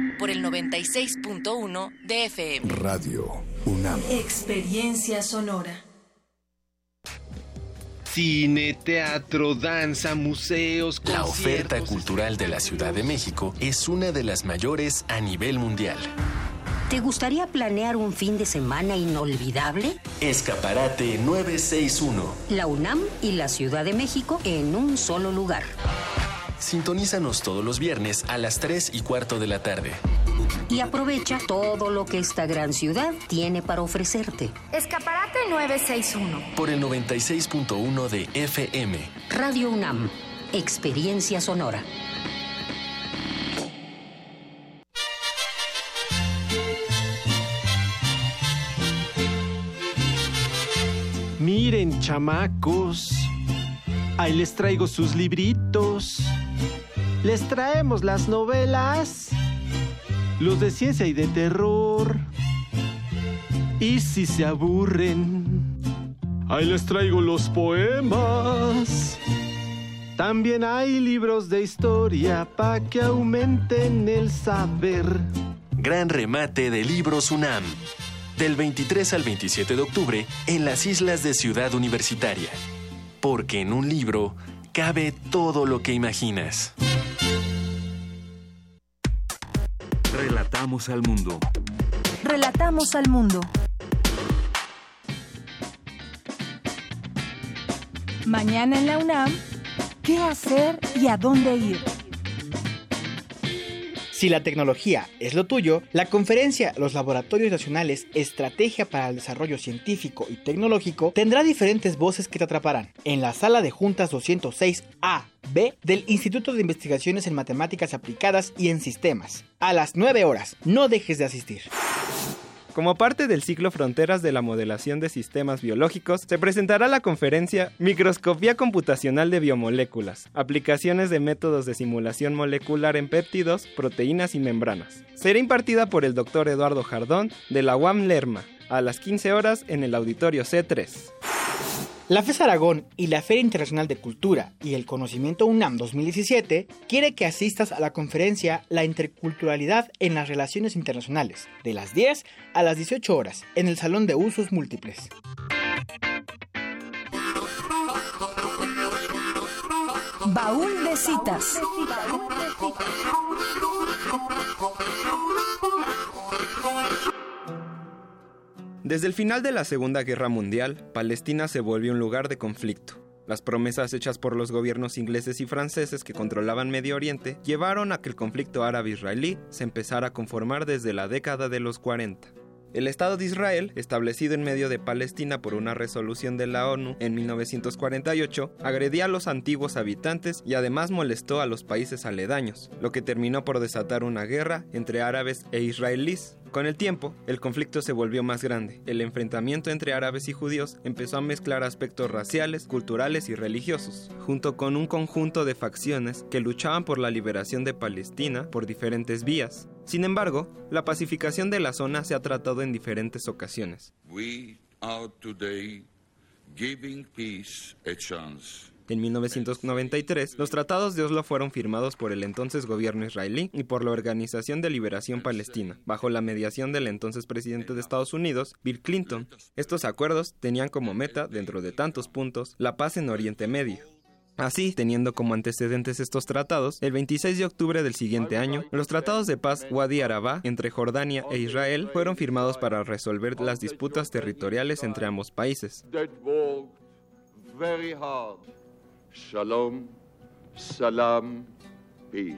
por el 96.1 de FM. Radio UNAM. Experiencia sonora. Cine, teatro, danza, museos, La oferta cultural de la Ciudad de México es una de las mayores a nivel mundial. ¿Te gustaría planear un fin de semana inolvidable? Escaparate 961. La UNAM y la Ciudad de México en un solo lugar. Sintonízanos todos los viernes a las 3 y cuarto de la tarde. Y aprovecha todo lo que esta gran ciudad tiene para ofrecerte. Escaparate 961. Por el 96.1 de FM. Radio UNAM. Experiencia sonora. Miren, chamacos. Ahí les traigo sus libritos. Les traemos las novelas, los de ciencia y de terror. Y si se aburren, ahí les traigo los poemas. También hay libros de historia para que aumenten el saber. Gran remate de libros UNAM. del 23 al 27 de octubre en las islas de Ciudad Universitaria. Porque en un libro cabe todo lo que imaginas. Relatamos al mundo. Relatamos al mundo. Mañana en la UNAM, ¿qué hacer y a dónde ir? Si la tecnología es lo tuyo, la conferencia Los Laboratorios Nacionales Estrategia para el Desarrollo Científico y Tecnológico tendrá diferentes voces que te atraparán. En la sala de juntas 206A B del Instituto de Investigaciones en Matemáticas Aplicadas y en Sistemas. A las 9 horas, no dejes de asistir. Como parte del ciclo Fronteras de la Modelación de Sistemas Biológicos, se presentará la conferencia Microscopía Computacional de Biomoléculas, aplicaciones de métodos de simulación molecular en péptidos, proteínas y membranas. Será impartida por el doctor Eduardo Jardón de la UAM Lerma, a las 15 horas en el auditorio C3. La FES Aragón y la Feria Internacional de Cultura y el Conocimiento UNAM 2017 quiere que asistas a la conferencia La Interculturalidad en las Relaciones Internacionales, de las 10 a las 18 horas, en el Salón de Usos Múltiples. Baúl de citas. Desde el final de la Segunda Guerra Mundial, Palestina se volvió un lugar de conflicto. Las promesas hechas por los gobiernos ingleses y franceses que controlaban Medio Oriente llevaron a que el conflicto árabe-israelí se empezara a conformar desde la década de los 40. El Estado de Israel, establecido en medio de Palestina por una resolución de la ONU en 1948, agredía a los antiguos habitantes y además molestó a los países aledaños, lo que terminó por desatar una guerra entre árabes e israelíes. Con el tiempo, el conflicto se volvió más grande. El enfrentamiento entre árabes y judíos empezó a mezclar aspectos raciales, culturales y religiosos, junto con un conjunto de facciones que luchaban por la liberación de Palestina por diferentes vías. Sin embargo, la pacificación de la zona se ha tratado en diferentes ocasiones. En 1993, los tratados de Oslo fueron firmados por el entonces gobierno israelí y por la Organización de Liberación Palestina, bajo la mediación del entonces presidente de Estados Unidos, Bill Clinton. Estos acuerdos tenían como meta, dentro de tantos puntos, la paz en Oriente Medio. Así, teniendo como antecedentes estos tratados, el 26 de octubre del siguiente año, los tratados de paz Wadi Arabá entre Jordania e Israel fueron firmados para resolver las disputas territoriales entre ambos países. Shalom, salam, peace.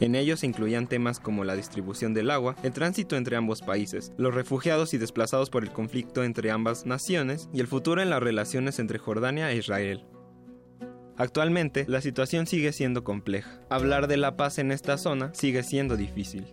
En ellos se incluían temas como la distribución del agua, el tránsito entre ambos países, los refugiados y desplazados por el conflicto entre ambas naciones y el futuro en las relaciones entre Jordania e Israel. Actualmente, la situación sigue siendo compleja. Hablar de la paz en esta zona sigue siendo difícil.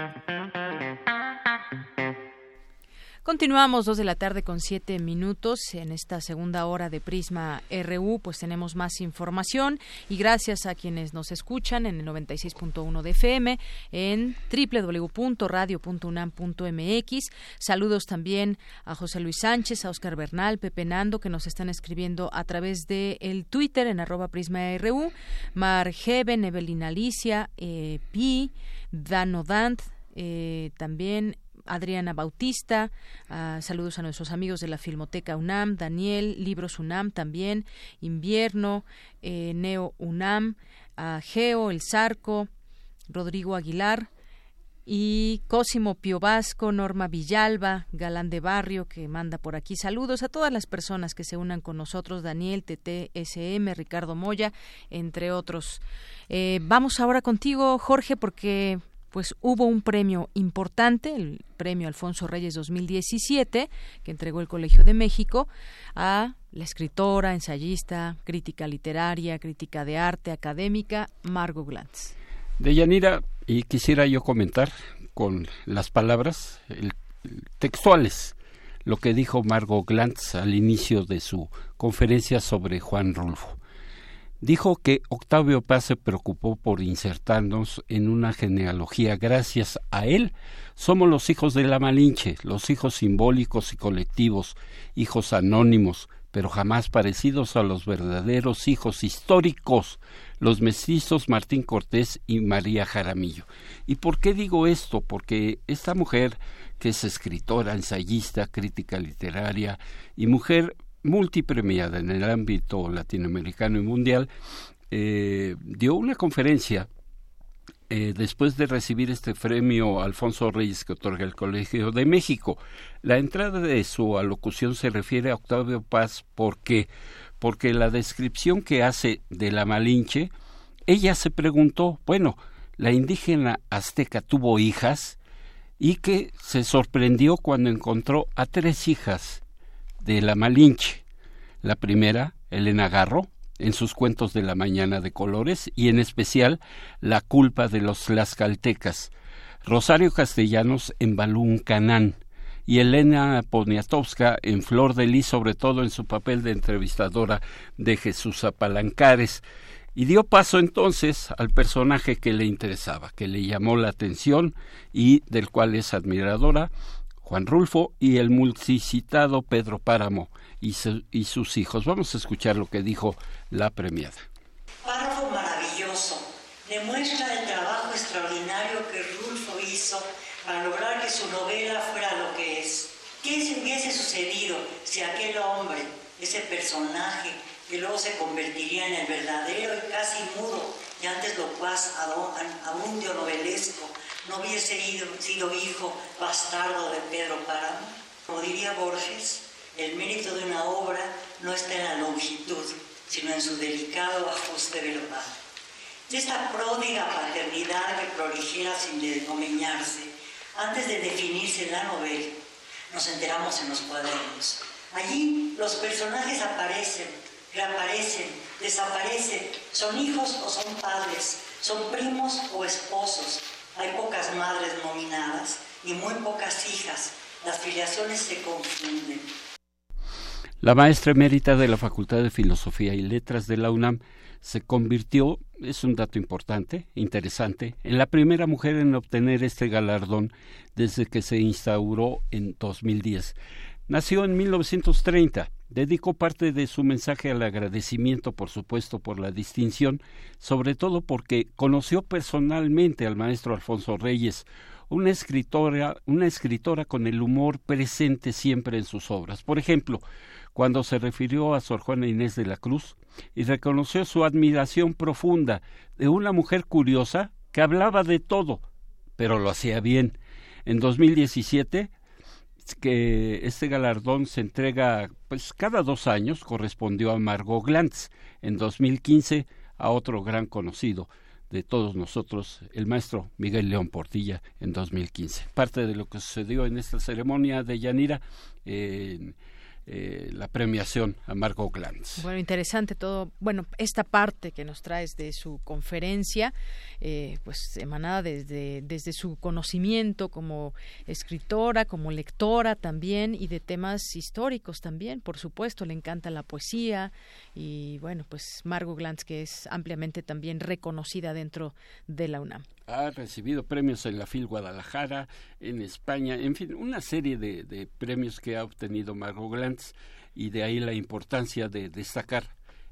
Continuamos dos de la tarde con siete minutos en esta segunda hora de Prisma RU, pues tenemos más información y gracias a quienes nos escuchan en el 96.1 de FM, en www.radio.unam.mx. Saludos también a José Luis Sánchez, a Oscar Bernal, Pepe Nando, que nos están escribiendo a través de el Twitter en arroba Prisma RU, Mar Heaven, Evelina Alicia, eh, Pi, Dano Dant, eh, también Adriana Bautista, ah, saludos a nuestros amigos de la Filmoteca UNAM, Daniel, Libros UNAM también, Invierno, eh, Neo UNAM, Geo, El Zarco, Rodrigo Aguilar, y Cosimo Pio Vasco, Norma Villalba, Galán de Barrio, que manda por aquí saludos a todas las personas que se unan con nosotros, Daniel, TTSM, Ricardo Moya, entre otros. Eh, vamos ahora contigo, Jorge, porque pues hubo un premio importante, el premio Alfonso Reyes 2017, que entregó el Colegio de México a la escritora, ensayista, crítica literaria, crítica de arte, académica, Margot Glantz. De Yanira, y quisiera yo comentar con las palabras textuales lo que dijo Margot Glantz al inicio de su conferencia sobre Juan Rulfo. Dijo que Octavio Paz se preocupó por insertarnos en una genealogía. Gracias a él somos los hijos de la Malinche, los hijos simbólicos y colectivos, hijos anónimos, pero jamás parecidos a los verdaderos hijos históricos, los mestizos Martín Cortés y María Jaramillo. ¿Y por qué digo esto? Porque esta mujer, que es escritora, ensayista, crítica literaria y mujer multipremiada en el ámbito latinoamericano y mundial, eh, dio una conferencia eh, después de recibir este premio Alfonso Reyes que otorga el Colegio de México. La entrada de su alocución se refiere a Octavio Paz porque porque la descripción que hace de la Malinche, ella se preguntó, bueno, la indígena azteca tuvo hijas y que se sorprendió cuando encontró a tres hijas de la Malinche. La primera, Elena Garro, en sus cuentos de la mañana de colores y en especial La culpa de los tlaxcaltecas, Rosario Castellanos en Balún Canán y Elena Poniatowska en Flor de Lis, sobre todo en su papel de entrevistadora de Jesús Apalancares. Y dio paso entonces al personaje que le interesaba, que le llamó la atención y del cual es admiradora, Juan Rulfo y el multicitado Pedro Páramo y, sus hijos. Vamos a escuchar lo que dijo la premiada. Párrafo maravilloso. Demuestra el trabajo extraordinario que Rulfo hizo para lograr que su novela fuera lo que es. ¿Qué hubiese sucedido si aquel hombre, ese personaje, que luego se convertiría en el verdadero y casi mudo y antes locuaz abundio novelesco, no hubiese sido hijo bastardo de Pedro Páramo? Como diría Borges, el mérito de una obra no está en la longitud, sino en su delicado ajuste verbal. De esta pródiga paternidad que proligera sin desgomeñarse, antes de definirse la novela, nos enteramos en los cuadernos. Allí los personajes aparecen, reaparecen, desaparecen, son hijos o son padres, son primos o esposos, hay pocas madres nominadas y muy pocas hijas. Las filiaciones se confunden. La maestra emérita de la Facultad de Filosofía y Letras de la UNAM se convirtió, es un dato importante, interesante, en la primera mujer en obtener este galardón desde que se instauró en 2010. Nació en 1930. Dedicó parte de su mensaje al agradecimiento, por supuesto, por la distinción, sobre todo porque conoció personalmente al maestro Alfonso Reyes, una escritora, una escritora con el humor presente siempre en sus obras. Por ejemplo, cuando se refirió a Sor Juana Inés de la Cruz y reconoció su admiración profunda de una mujer curiosa que hablaba de todo, pero lo hacía bien. En 2017 que este galardón se entrega pues cada dos años correspondió a Margot Glantz en 2015 a otro gran conocido de todos nosotros, el maestro Miguel León Portilla en 2015. Parte de lo que sucedió en esta ceremonia de Yanira en eh, la premiación a Marco Glantz. Bueno, interesante todo, bueno, esta parte que nos traes de su conferencia, eh, pues emanada desde, desde su conocimiento como escritora, como lectora también, y de temas históricos también, por supuesto, le encanta la poesía, y bueno, pues Margot Glantz, que es ampliamente también reconocida dentro de la UNAM ha recibido premios en la FIL Guadalajara, en España, en fin, una serie de, premios que ha obtenido Margot Glantz y de ahí la importancia de destacar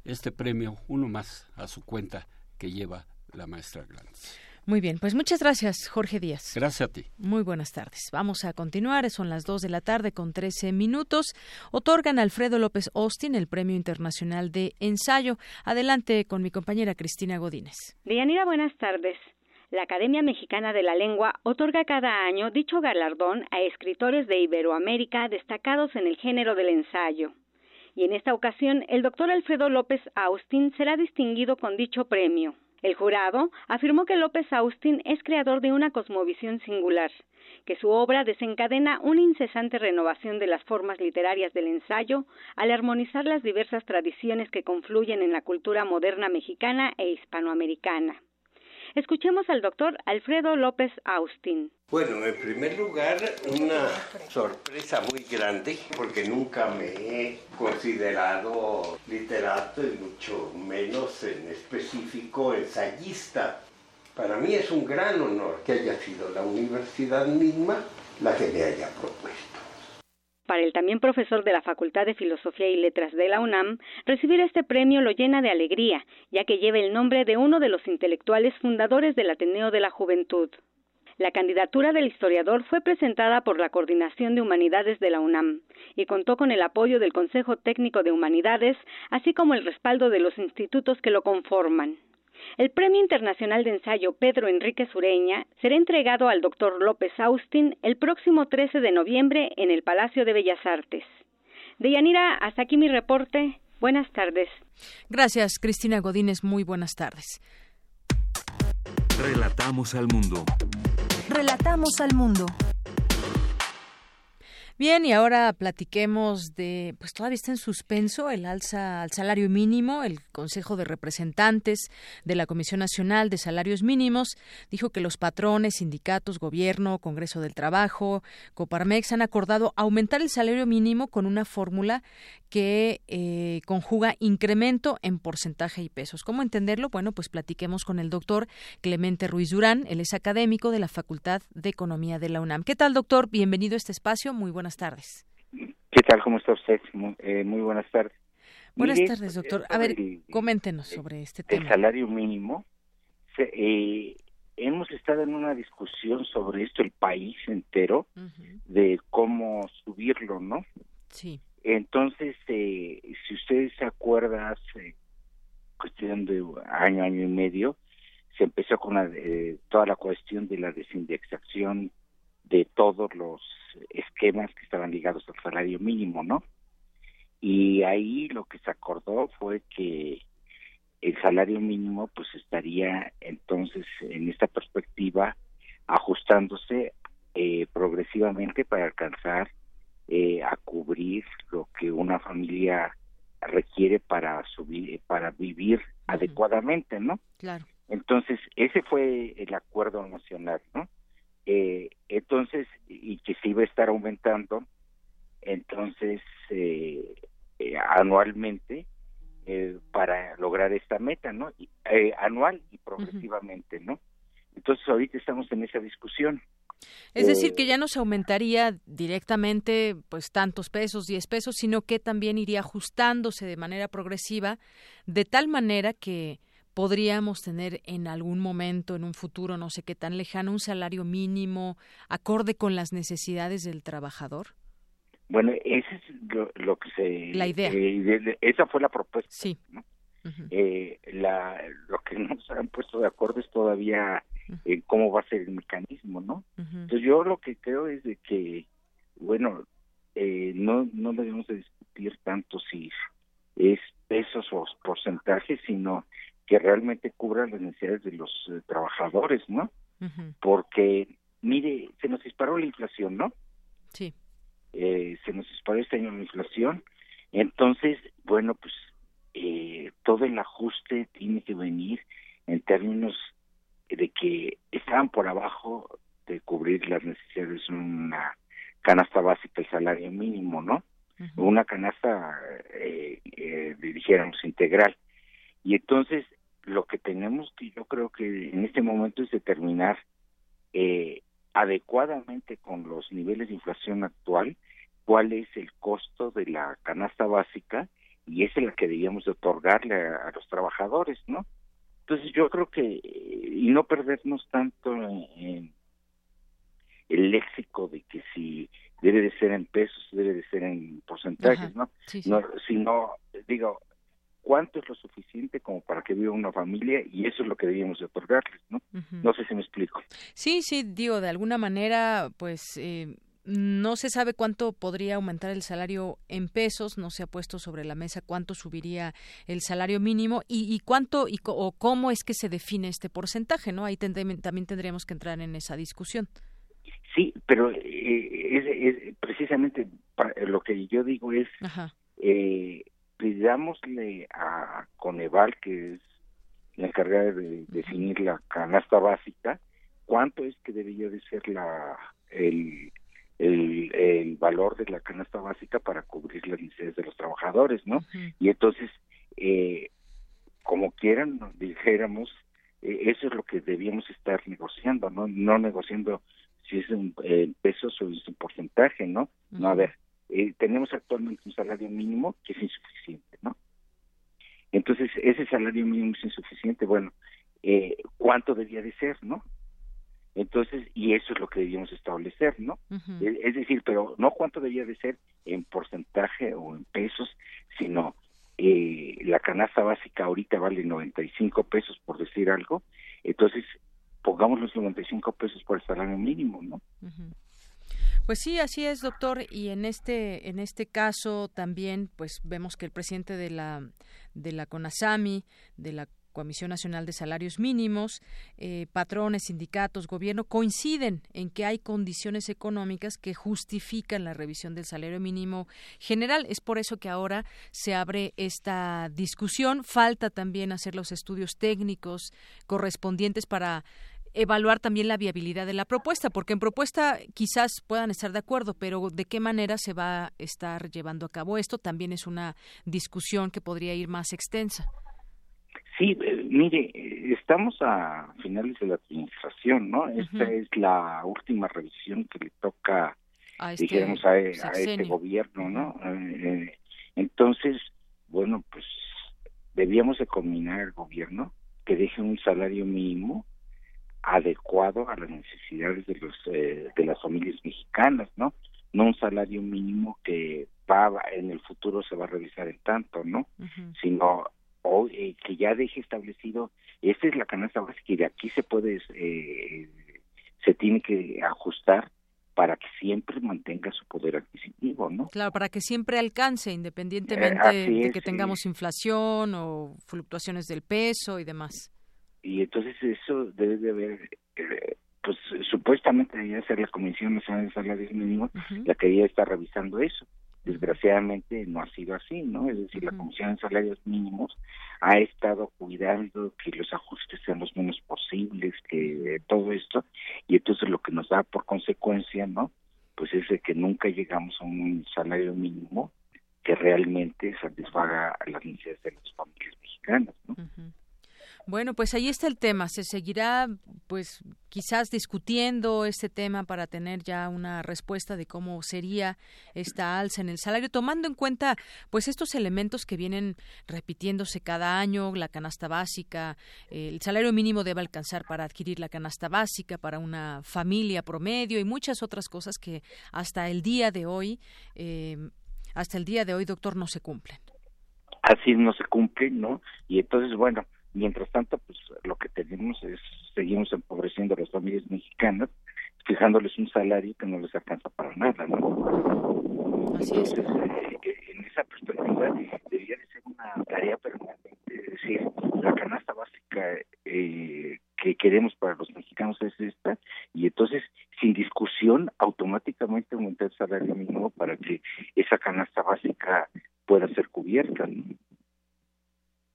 este premio, uno más a su cuenta que lleva la maestra Glantz. Muy bien, pues muchas gracias, Jorge Díaz. Gracias a ti. Muy buenas tardes. Vamos a continuar, son las 2 de la tarde con 13 minutos. Otorgan a Alfredo López Austin el Premio Internacional de Ensayo. Adelante con mi compañera Cristina Godínez. Deyanira, buenas tardes. La Academia Mexicana de la Lengua otorga cada año dicho galardón a escritores de Iberoamérica destacados en el género del ensayo. Y en esta ocasión, el doctor Alfredo López Austin será distinguido con dicho premio. El jurado afirmó que López Austin es creador de una cosmovisión singular, que su obra desencadena una incesante renovación de las formas literarias del ensayo al armonizar las diversas tradiciones que confluyen en la cultura moderna mexicana e hispanoamericana. Escuchemos al doctor Alfredo López Austin. Bueno, en primer lugar, una sorpresa muy grande porque nunca me he considerado literato y mucho menos en específico ensayista. Para mí es un gran honor que haya sido la universidad misma la que me haya propuesto. Para el también profesor de la Facultad de Filosofía y Letras de la UNAM, recibir este premio lo llena de alegría, ya que lleva el nombre de uno de los intelectuales fundadores del Ateneo de la Juventud. La candidatura del historiador fue presentada por la Coordinación de Humanidades de la UNAM y contó con el apoyo del Consejo Técnico de Humanidades, así como el respaldo de los institutos que lo conforman. El Premio Internacional de Ensayo Pedro Enrique Sureña será entregado al doctor López Austin el próximo 13 de noviembre en el Palacio de Bellas Artes. Deyanira, hasta aquí mi reporte. Buenas tardes. Gracias, Cristina Godínez. Muy buenas tardes. Relatamos al mundo. Relatamos al mundo. Bien, y ahora platiquemos de, pues todavía está en suspenso el alza al salario mínimo. El Consejo de Representantes de la Comisión Nacional de Salarios Mínimos dijo que los patrones, sindicatos, gobierno, Congreso del Trabajo, Coparmex han acordado aumentar el salario mínimo con una fórmula que eh, conjuga incremento en porcentaje y pesos. ¿Cómo entenderlo? Bueno, pues platiquemos con el doctor Clemente Ruiz Durán. Él es académico de la Facultad de Economía de la UNAM. ¿Qué tal, doctor? Bienvenido a este espacio. Muy buenas tardes. ¿Qué tal? ¿Cómo está usted? Muy, eh, muy buenas tardes. Buenas tardes, doctor. A ver, coméntenos sobre este tema. El salario mínimo. eh, hemos estado en una discusión sobre esto, el país entero, de cómo subirlo, ¿no? Sí. Entonces, eh, si ustedes se acuerdan, hace cuestión de año, año y medio, se empezó con la, eh, toda la cuestión de la desindexación de todos los esquemas que estaban ligados al salario mínimo, ¿no? Y ahí lo que se acordó fue que el salario mínimo pues estaría entonces en esta perspectiva ajustándose eh, progresivamente para alcanzar eh, a cubrir lo que una familia requiere para subir para vivir adecuadamente, ¿no? Claro. Entonces ese fue el acuerdo nacional, ¿no? Eh, entonces y que se iba a estar aumentando entonces eh, eh, anualmente eh, para lograr esta meta no anual y progresivamente no entonces ahorita estamos en esa discusión. Es decir, que ya no se aumentaría directamente pues tantos pesos, 10 pesos, sino que también iría ajustándose de manera progresiva, de tal manera que podríamos tener en algún momento, en un futuro, no sé qué tan lejano, un salario mínimo acorde con las necesidades del trabajador? Bueno, ese es lo, lo que se... La idea. eh, esa fue la propuesta. Sí. ¿no? Eh, la, lo que no se han puesto de acuerdo es todavía cómo va a ser el mecanismo, ¿no? Entonces yo lo que creo es de que, bueno, eh, no, no debemos de discutir tanto si es pesos o porcentajes, sino que realmente cubran las necesidades de los eh, trabajadores, ¿no? Porque, mire, se nos disparó la inflación, ¿no? Sí. Eh, se nos disparó este año la inflación, entonces, bueno, pues eh, todo el ajuste tiene que venir en términos de que estaban por abajo de cubrir las necesidades de una canasta básica, el salario mínimo, ¿no? Una canasta, eh, eh, dijéramos, integral. Y entonces, lo que tenemos que yo creo que en este momento es determinar eh, adecuadamente con los niveles de inflación actual cuál es el costo de la canasta básica y esa es la que debíamos de otorgarle a, a los trabajadores, ¿no? Entonces yo creo que, eh, y no perdernos tanto en, en el léxico de que si debe de ser en pesos, debe de ser en porcentajes, Ajá, ¿no? sí, sí. no sino, digo, cuánto es lo suficiente como para que viva una familia y eso es lo que debíamos de otorgarles, ¿no? No sé si me explico. Sí, sí, digo, de alguna manera, pues eh, no se sabe cuánto podría aumentar el salario en pesos, no se ha puesto sobre la mesa cuánto subiría el salario mínimo y, y cuánto y o cómo es que se define este porcentaje, ¿no? Ahí tendré- también tendríamos que entrar en esa discusión. Sí, pero eh, es, es precisamente lo que yo digo es eh, pidámosle a Coneval, que es la encargada de definir la canasta básica, cuánto es que debería de ser la el, el, el valor de la canasta básica para cubrir las necesidades de los trabajadores, ¿no? Y entonces, eh, como quieran, dijéramos, eh, eso es lo que debíamos estar negociando, ¿no? No negociando si es un eh, pesos o es un porcentaje, ¿no? No, a ver, eh, tenemos actualmente un salario mínimo que es insuficiente, ¿no? Entonces, ese salario mínimo es insuficiente, bueno, eh, ¿cuánto debía de ser, no? Entonces, y eso es lo que debíamos establecer, ¿no? es, es, decir, pero no cuánto debía de ser en porcentaje o en pesos, sino eh, la canasta básica ahorita vale 95 pesos, por decir algo, entonces pongamos los 95 pesos por el salario mínimo, ¿no? Pues sí, así es, doctor. Y en este en este caso también, pues vemos que el presidente de la de la CONASAMI, de la Comisión Nacional de Salarios Mínimos, eh, patrones, sindicatos, gobierno coinciden en que hay condiciones económicas que justifican la revisión del salario mínimo general. Es por eso que ahora se abre esta discusión. Falta también hacer los estudios técnicos correspondientes para evaluar también la viabilidad de la propuesta, porque en propuesta quizás puedan estar de acuerdo, pero de qué manera se va a estar llevando a cabo esto también es una discusión que podría ir más extensa. Sí, eh, mire, estamos a finales de la administración, ¿no? Esta es la última revisión que le toca, a este, dijéramos, a, este gobierno, ¿no? Eh, entonces, bueno, pues debíamos de combinar el gobierno que deje un salario mínimo adecuado a las necesidades de los eh, de las familias mexicanas, ¿no? No un salario mínimo que va en el futuro se va a revisar en tanto, ¿no? Sino o, eh, que ya deje establecido esta es la canasta básica y de aquí se puede eh, se tiene que ajustar para que siempre mantenga su poder adquisitivo, ¿no? Claro, para que siempre alcance, independientemente de que tengamos inflación o fluctuaciones del peso y demás y entonces eso debe de haber eh, pues supuestamente debería ser la Comisión Nacional de Salarios Mínimos la que debería estar revisando eso. Desgraciadamente no ha sido así, ¿no? Es decir, la Comisión de Salarios Mínimos ha estado cuidando que los ajustes sean los menos posibles, que todo esto, y entonces lo que nos da por consecuencia, ¿no? Pues es de que nunca llegamos a un salario mínimo que realmente satisfaga las necesidades de las familias mexicanas, ¿no? Bueno, pues ahí está el tema. Se seguirá, pues, quizás discutiendo este tema para tener ya una respuesta de cómo sería esta alza en el salario, tomando en cuenta, pues, estos elementos que vienen repitiéndose cada año, la canasta básica, el salario mínimo debe alcanzar para adquirir la canasta básica para una familia promedio y muchas otras cosas que hasta el día de hoy, eh, hasta el día de hoy, doctor, no se cumplen. Así no se cumplen, ¿no? Y entonces, bueno Mientras tanto, pues lo que tenemos es, seguimos empobreciendo a las familias mexicanas, fijándoles un salario que no les alcanza para nada, ¿no? Entonces, eh, en esa perspectiva, debería de ser una tarea permanente, es decir, la canasta básica eh, que queremos para los mexicanos es esta, y entonces, sin discusión, automáticamente aumentar el salario mínimo para que esa canasta básica pueda ser cubierta, ¿no?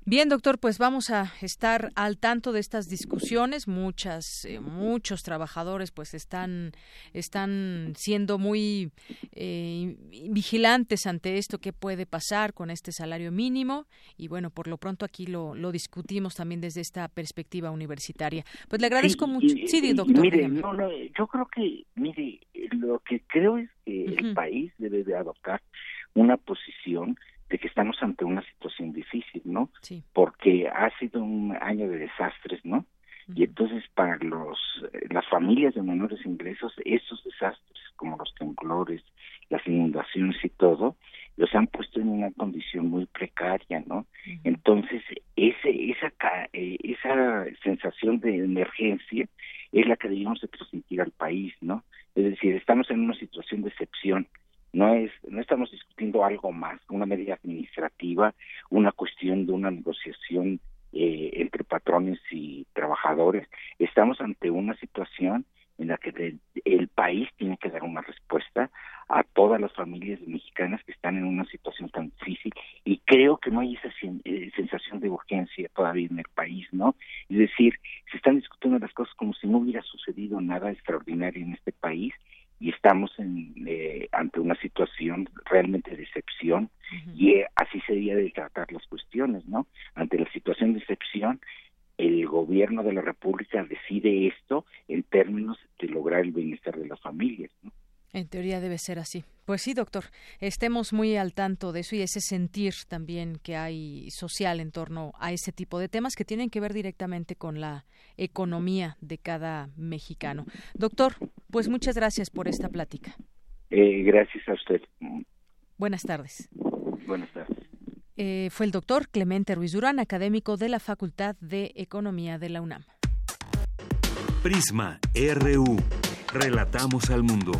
Bien, doctor, pues vamos a estar al tanto de estas discusiones. Muchas, eh, muchos trabajadores, pues están, están siendo muy eh, vigilantes ante esto que puede pasar con este salario mínimo. Y bueno, por lo pronto aquí lo, lo discutimos también desde esta perspectiva universitaria. Pues le agradezco mucho. sí, doctor. Mire, no, no, yo creo que, mire, lo que creo es que el país debe de adoptar una posición de que estamos ante una situación difícil, ¿no? Sí. Porque ha sido un año de desastres, ¿no? Y entonces para los las familias de menores ingresos, esos desastres como los temblores, las inundaciones y todo, los han puesto en una condición muy precaria, ¿no? Entonces, ese esa eh, esa sensación de emergencia es la que debemos de transmitir al país, ¿no? Es decir, estamos en una situación de excepción no es no estamos discutiendo algo más una medida administrativa una cuestión de una negociación eh, entre patrones y trabajadores. Estamos ante una situación en la que el país tiene que dar una respuesta a todas las familias mexicanas que están en una situación tan difícil. Y creo que no hay esa eh, sensación de urgencia todavía en el país, ¿no? Es decir, se están discutiendo las cosas como si no hubiera sucedido nada extraordinario en este país y estamos en, eh, ante una situación realmente de excepción y eh, así sería de tratar las cuestiones, ¿no? Ante la situación de excepción, el gobierno de la República decide esto en términos de lograr el bienestar de las familias, ¿no? En teoría debe ser así. Pues sí, doctor, estemos muy al tanto de eso y ese sentir también que hay social en torno a ese tipo de temas que tienen que ver directamente con la economía de cada mexicano. Doctor, pues muchas gracias por esta plática. Eh, gracias a usted. Buenas tardes. Buenas tardes. Eh, fue el doctor Clemente Ruiz Durán, académico de la Facultad de Economía de la UNAM. Prisma RU. Relatamos al mundo.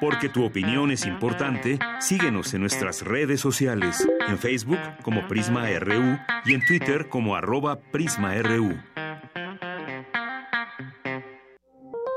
Porque tu opinión es importante, síguenos en nuestras redes sociales, en Facebook como Prisma RU y en Twitter como arroba PrismaRU.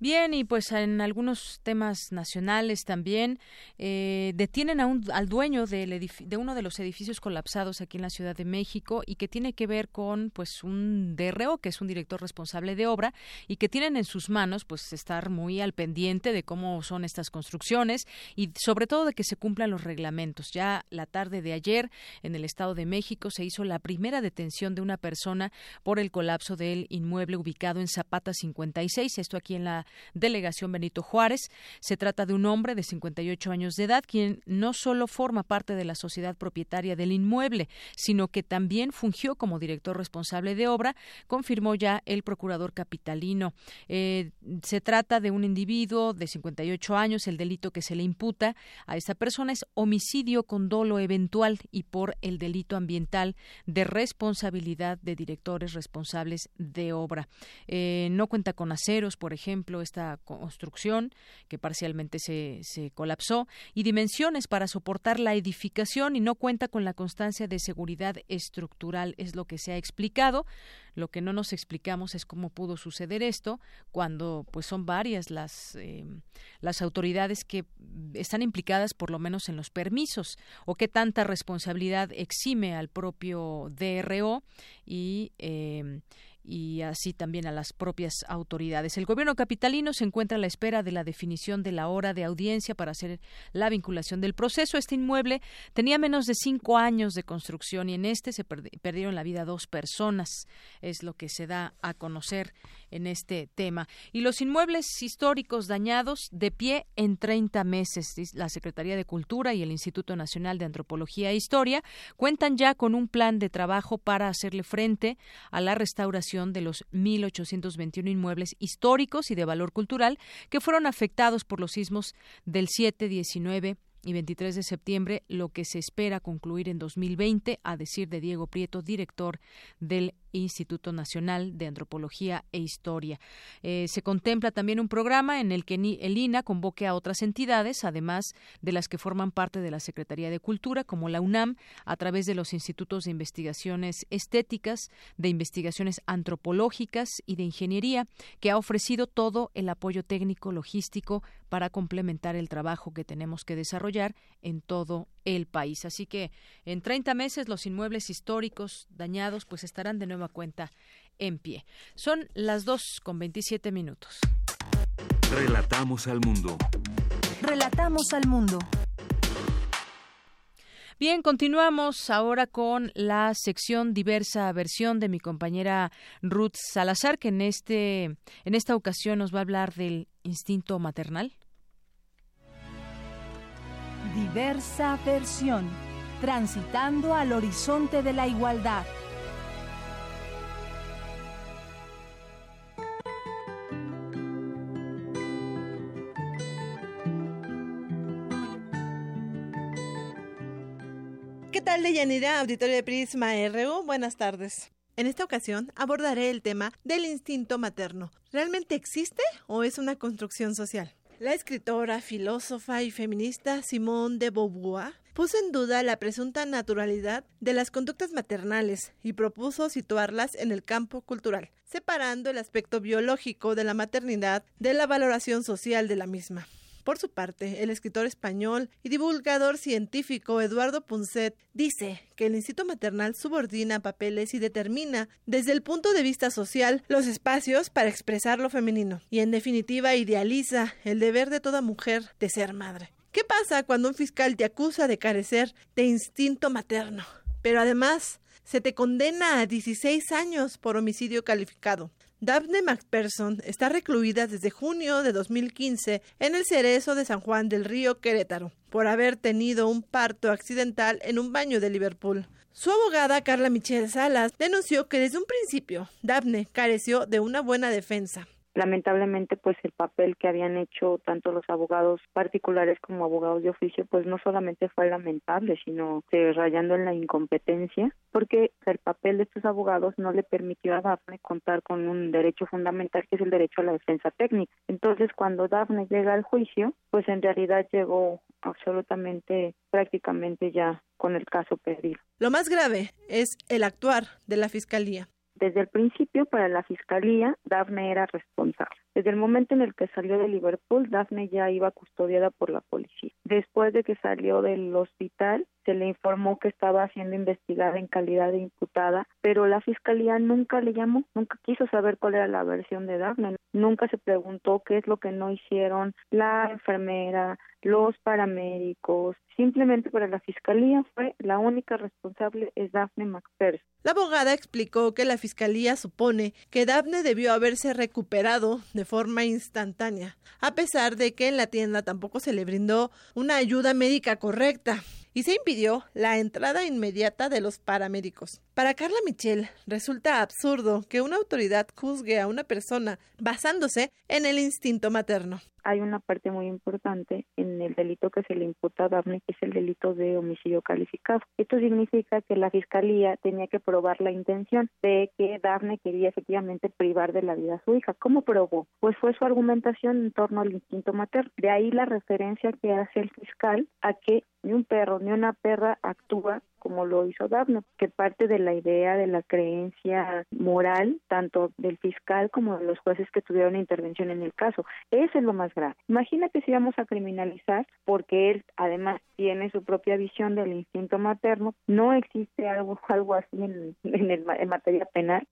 Bien, y pues en algunos temas nacionales también eh, detienen a un, al dueño de uno de los edificios colapsados aquí en la Ciudad de México y que tiene que ver con pues un DRO, que es un director responsable de obra, y que tienen en sus manos pues estar muy al pendiente de cómo son estas construcciones y sobre todo de que se cumplan los reglamentos. Ya la tarde de ayer en el Estado de México se hizo la primera detención de una persona por el colapso del inmueble ubicado en Zapata 56, esto aquí en la Delegación Benito Juárez. Se trata de un hombre de 58 años de edad quien no solo forma parte de la sociedad propietaria del inmueble, sino que también fungió como director responsable de obra, confirmó ya el procurador capitalino. Eh, se trata de un individuo de 58 años. El delito que se le imputa a esta persona es homicidio con dolo eventual y por el delito ambiental de responsabilidad de directores responsables de obra. Eh, no cuenta con aceros, por ejemplo, esta construcción que parcialmente se, se colapsó y dimensiones para soportar la edificación y no cuenta con la constancia de seguridad estructural, es lo que se ha explicado. Lo que no nos explicamos es cómo pudo suceder esto cuando pues son varias las eh, las autoridades que están implicadas por lo menos en los permisos o qué tanta responsabilidad exime al propio DRO y eh, y así también a las propias autoridades. El gobierno capitalino se encuentra a la espera de la definición de la hora de audiencia para hacer la vinculación del proceso. Este inmueble tenía menos de cinco años de construcción y en este se perdieron la vida dos personas. Es lo que se da a conocer en este tema. Y los inmuebles históricos dañados de pie en 30 meses. La Secretaría de Cultura y el Instituto Nacional de Antropología e Historia cuentan ya con un plan de trabajo para hacerle frente a la restauración de los 1.821 inmuebles históricos y de valor cultural que fueron afectados por los sismos del 7, 19 y 23 de septiembre, lo que se espera concluir en 2020, a decir de Diego Prieto, director del Instituto Nacional de Antropología e Historia. Eh, se contempla también un programa en el que el INA convoque a otras entidades, además de las que forman parte de la Secretaría de Cultura, como la UNAM, a través de los institutos de investigaciones estéticas, de investigaciones antropológicas y de ingeniería, que ha ofrecido todo el apoyo técnico logístico para complementar el trabajo que tenemos que desarrollar en todo el país. Así que en 30 meses los inmuebles históricos dañados pues estarán de nueva cuenta en pie. Son las 2 con 27 minutos. Relatamos al mundo. Relatamos al mundo. Bien, continuamos ahora con la sección diversa versión de mi compañera Ruth Salazar, que en este en esta ocasión nos va a hablar del instinto maternal. Diversa versión, transitando al horizonte de la igualdad. ¿Qué tal, Deyanira, auditorio de Prisma RU? Buenas tardes. En esta ocasión abordaré el tema del instinto materno. ¿Realmente existe o es una construcción social? La escritora, filósofa y feminista Simone de Beauvoir puso en duda la presunta naturalidad de las conductas maternales y propuso situarlas en el campo cultural, separando el aspecto biológico de la maternidad de la valoración social de la misma. Por su parte, el escritor español y divulgador científico Eduardo Punset dice que el instinto maternal subordina papeles y determina, desde el punto de vista social, los espacios para expresar lo femenino y, en definitiva, idealiza el deber de toda mujer de ser madre. ¿Qué pasa cuando un fiscal te acusa de carecer de instinto materno? Pero además, se te condena a 16 años por homicidio calificado. Daphne McPherson está recluida desde junio de 2015 en el Cerezo de San Juan del Río Querétaro por haber tenido un parto accidental en un baño de Liverpool. Su abogada Carla Michelle Salas denunció que desde un principio Daphne careció de una buena defensa lamentablemente pues el papel que habían hecho tanto los abogados particulares como abogados de oficio pues no solamente fue lamentable sino eh, rayando en la incompetencia porque el papel de estos abogados no le permitió a Dafne contar con un derecho fundamental que es el derecho a la defensa técnica entonces cuando Dafne llega al juicio pues en realidad llegó absolutamente prácticamente ya con el caso perdido. Lo más grave es el actuar de la Fiscalía. Desde el principio, para la Fiscalía, Daphne era responsable. Desde el momento en el que salió de Liverpool, Daphne ya iba custodiada por la policía. Después de que salió del hospital, se le informó que estaba siendo investigada en calidad de imputada, pero la Fiscalía nunca le llamó, nunca quiso saber cuál era la versión de Daphne, nunca se preguntó qué es lo que no hicieron la enfermera, los paramédicos, simplemente para la fiscalía fue la única responsable es Daphne McPherson. La abogada explicó que la fiscalía supone que Daphne debió haberse recuperado de forma instantánea, a pesar de que en la tienda tampoco se le brindó una ayuda médica correcta y se impidió la entrada inmediata de los paramédicos. Para Carla Michel resulta absurdo que una autoridad juzgue a una persona basándose en el instinto materno hay una parte muy importante en el delito que se le imputa a Daphne, que es el delito de homicidio calificado. Esto significa que la fiscalía tenía que probar la intención de que Daphne quería efectivamente privar de la vida a su hija. ¿Cómo probó? Pues fue su argumentación en torno al instinto materno. De ahí la referencia que hace el fiscal a que ni un perro ni una perra actúa como lo hizo Daphne, que parte de la idea de la creencia moral tanto del fiscal como de los jueces que tuvieron intervención en el caso. Eso es lo más grave. Imagínate si vamos a criminalizar porque él además tiene su propia visión del instinto materno, no existe algo, algo así en, en materia penal.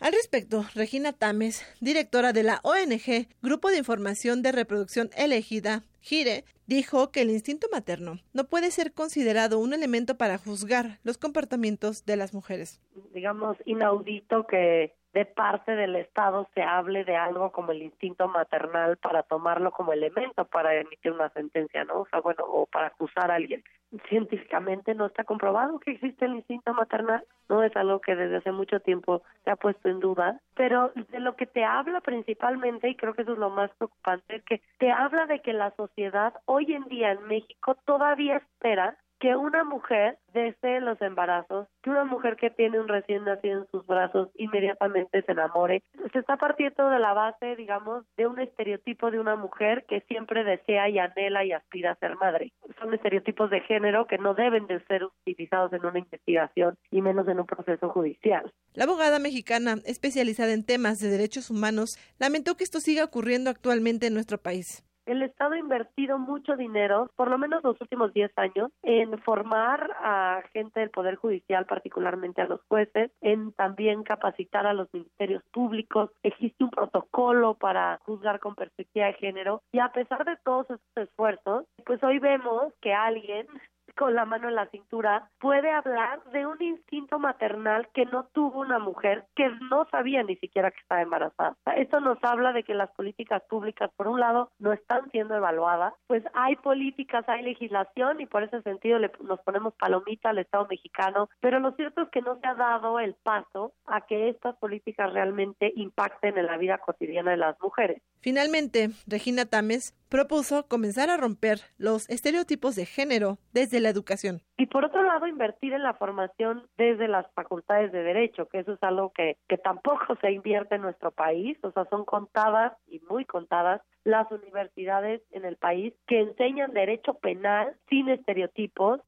Al respecto, Regina Tames, directora de la ONG Grupo de Información de Reproducción Elegida, Gire, dijo que el instinto materno no puede ser considerado un elemento para juzgar los comportamientos de las mujeres. Digamos, inaudito que de parte del Estado se hable de algo como el instinto maternal para tomarlo como elemento para emitir una sentencia, ¿no? O sea, bueno, o para acusar a alguien. Científicamente no está comprobado que existe el instinto maternal, no es algo que desde hace mucho tiempo se ha puesto en duda, pero de lo que te habla principalmente, y creo que eso es lo más preocupante, es que te habla de que la sociedad hoy en día en México todavía espera que una mujer desde los embarazos, que una mujer que tiene un recién nacido en sus brazos inmediatamente se enamore, se está partiendo de la base, digamos, de un estereotipo de una mujer que siempre desea y anhela y aspira a ser madre. Son estereotipos de género que no deben de ser utilizados en una investigación y menos en un proceso judicial. La abogada mexicana especializada en temas de derechos humanos lamentó que esto siga ocurriendo actualmente en nuestro país el Estado ha invertido mucho dinero, por lo menos los últimos 10 años, en formar a gente del Poder Judicial, particularmente a los jueces, en también capacitar a los ministerios públicos. Existe un protocolo para juzgar con perspectiva de género y a pesar de todos esos esfuerzos, pues hoy vemos que alguien con la mano en la cintura, puede hablar de un instinto maternal que no tuvo una mujer que no sabía ni siquiera que estaba embarazada. Esto nos habla de que las políticas públicas, por un lado, no están siendo evaluadas, pues hay políticas, hay legislación y por ese sentido le, nos ponemos palomita al Estado mexicano, pero lo cierto es que no se ha dado el paso a que estas políticas realmente impacten en la vida cotidiana de las mujeres. Finalmente, Regina Tames propuso comenzar a romper los estereotipos de género desde la educación. Y por otro lado, invertir en la formación desde las facultades de derecho, que eso es algo que, que tampoco se invierte en nuestro país, o sea, son contadas y muy contadas las universidades en el país que enseñan derecho penal sin estereotipos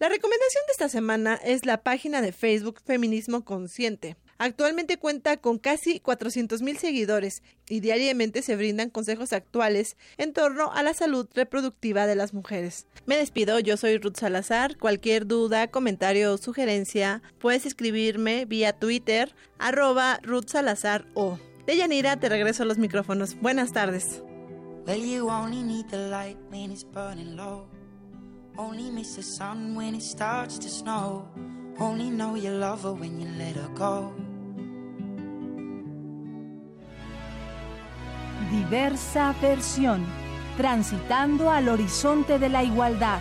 la recomendación de esta semana es la página de Facebook Feminismo Consciente. Actualmente cuenta con casi 400.000 seguidores y diariamente se brindan consejos actuales en torno a la salud reproductiva de las mujeres. Me despido, yo soy Ruth Salazar. Cualquier duda, comentario o sugerencia, puedes escribirme vía Twitter, arroba Ruth Salazar o. De Yanira, te regreso a los micrófonos. Buenas tardes. Only miss the sun when it starts to snow. Only know you love her when you let her go. Diversa versión. Transitando al horizonte de la igualdad.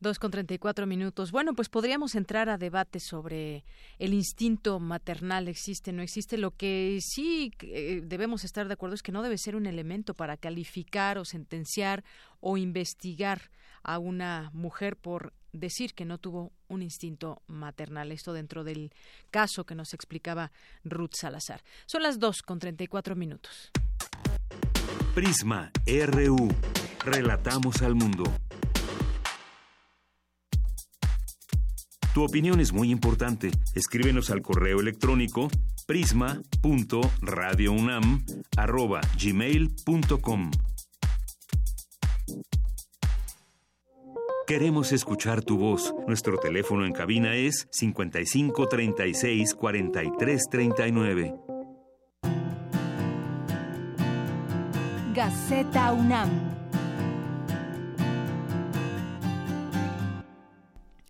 Dos con treinta y cuatro minutos. Bueno, pues podríamos entrar a debate sobre el instinto maternal, existe, no existe. Lo que sí eh, debemos estar de acuerdo es que no debe ser un elemento para calificar o sentenciar o investigar a una mujer por decir que no tuvo un instinto maternal. Esto dentro del caso que nos explicaba Ruth Salazar. Son las dos con treinta y cuatro minutos. Prisma RU. Relatamos al mundo. Tu opinión es muy importante. Escríbenos al correo electrónico prisma.radiounam@gmail.com. Queremos escuchar tu voz. Nuestro teléfono en cabina es 55 36 43 39. Gaceta UNAM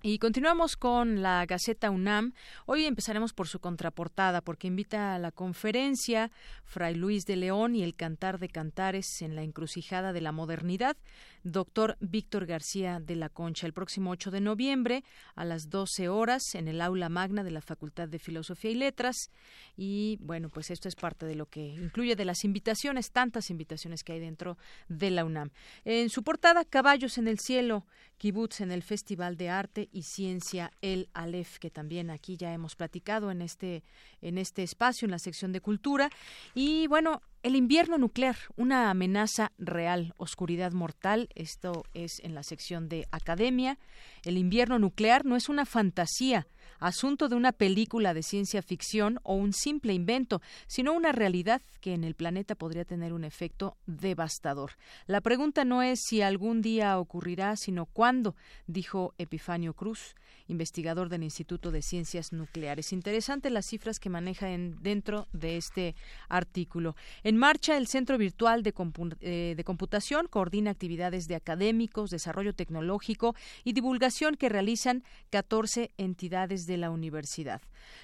Y continuamos con la Gaceta UNAM. Hoy empezaremos por su contraportada, porque invita a la conferencia Fray Luis de León y el Cantar de Cantares en la encrucijada de la modernidad, doctor Víctor García de la Concha, el próximo 8 de noviembre a las 12 horas en el aula magna de la Facultad de Filosofía y Letras. Y bueno, pues esto es parte de lo que incluye de las invitaciones, tantas invitaciones que hay dentro de la UNAM. En su portada, Caballos en el Cielo, Kibbutz en el Festival de Arte y Ciencia El Aleph, que también aquí ya hemos platicado en este, en este espacio, en la sección de cultura. Y bueno, el invierno nuclear, una amenaza real, oscuridad mortal, esto es en la sección de academia. El invierno nuclear no es una fantasía, asunto de una película de ciencia ficción o un simple invento, sino una realidad que en el planeta podría tener un efecto devastador. La pregunta no es si algún día ocurrirá, sino cuándo, dijo Epifanio Cruz, investigador del Instituto de Ciencias Nucleares. Interesante las cifras que maneja en, dentro de este artículo. En marcha, el Centro Virtual de, eh, de Computación coordina actividades de académicos, desarrollo tecnológico y divulgación que realizan 14 entidades de la universidad.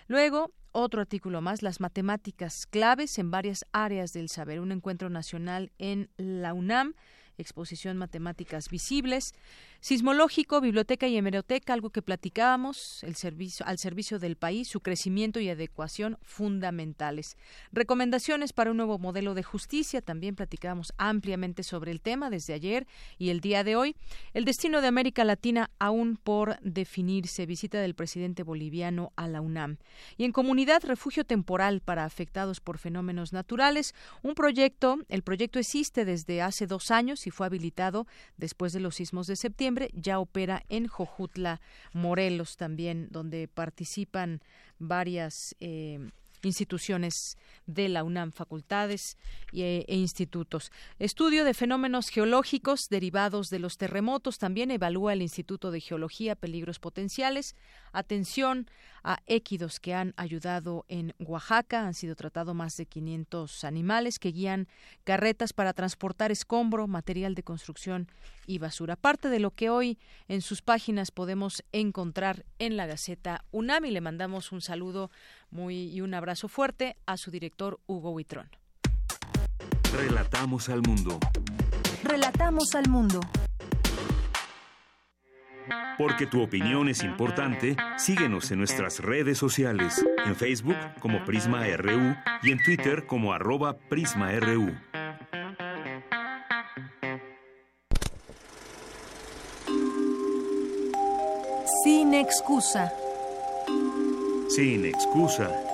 Luego, otro artículo más, las matemáticas claves en varias áreas del saber, un encuentro nacional en la UNAM, exposición Matemáticas Visibles. Sismológico, biblioteca y hemeroteca, algo que platicábamos, el servicio, al servicio del país, su crecimiento y adecuación fundamentales. Recomendaciones para un nuevo modelo de justicia, también platicábamos ampliamente sobre el tema desde ayer y el día de hoy. El destino de América Latina aún por definirse, visita del presidente boliviano a la UNAM. Y en comunidad, refugio temporal para afectados por fenómenos naturales, un proyecto, el proyecto existe desde hace dos años y fue habilitado después de los sismos de septiembre ya opera en Jojutla, Morelos también, donde participan varias eh, instituciones de la UNAM, facultades e, e, institutos. Estudio de fenómenos geológicos derivados de los terremotos también evalúa el Instituto de Geología peligros potenciales. Atención a équidos que han ayudado en Oaxaca. Han sido tratados más de 500 animales que guían carretas para transportar escombro, material de construcción y basura. Parte de lo que hoy en sus páginas podemos encontrar en la Gaceta UNAM y le mandamos un saludo muy y un abrazo fuerte a su director Hugo Huitrón. Relatamos al mundo. Relatamos al mundo. Porque tu opinión es importante, síguenos en nuestras redes sociales, en Facebook como Prisma RU y en Twitter como arroba PrismaRU. Sin excusa. Sin excusa.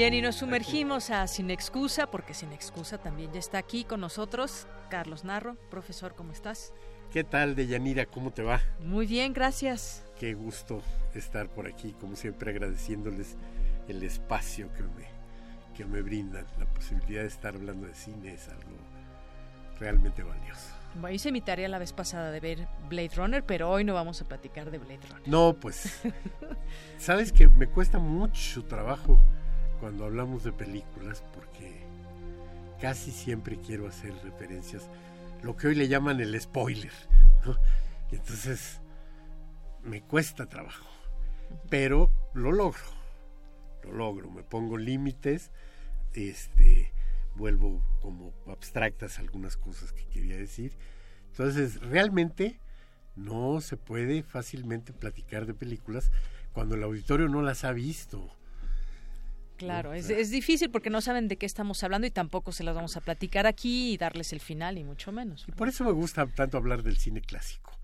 Bien, y nos sumergimos a Sin Excusa, porque Sin Excusa también ya está aquí con nosotros. Carlos Narro, profesor, ¿cómo estás? ¿Qué tal, Deyanira? ¿Cómo te va? Muy bien, gracias. Qué gusto estar por aquí, como siempre agradeciéndoles el espacio que me, que me brindan. La posibilidad de estar hablando de cine es algo realmente valioso. Bueno, hice mi tarea la vez pasada de ver Blade Runner, pero hoy no vamos a platicar de Blade Runner. No, pues, sabes que me cuesta mucho trabajo cuando hablamos de películas porque casi siempre quiero hacer referencias, lo que hoy le llaman el spoiler. Y entonces me cuesta trabajo, pero lo logro, lo logro, me pongo límites, este, vuelvo como abstractas algunas cosas que quería decir. Entonces, realmente no se puede fácilmente platicar de películas cuando el auditorio no las ha visto Claro, es, es, difícil porque no saben de qué estamos hablando y tampoco se las vamos a platicar aquí y darles el final y mucho menos. Y por eso me gusta tanto hablar del cine clásico,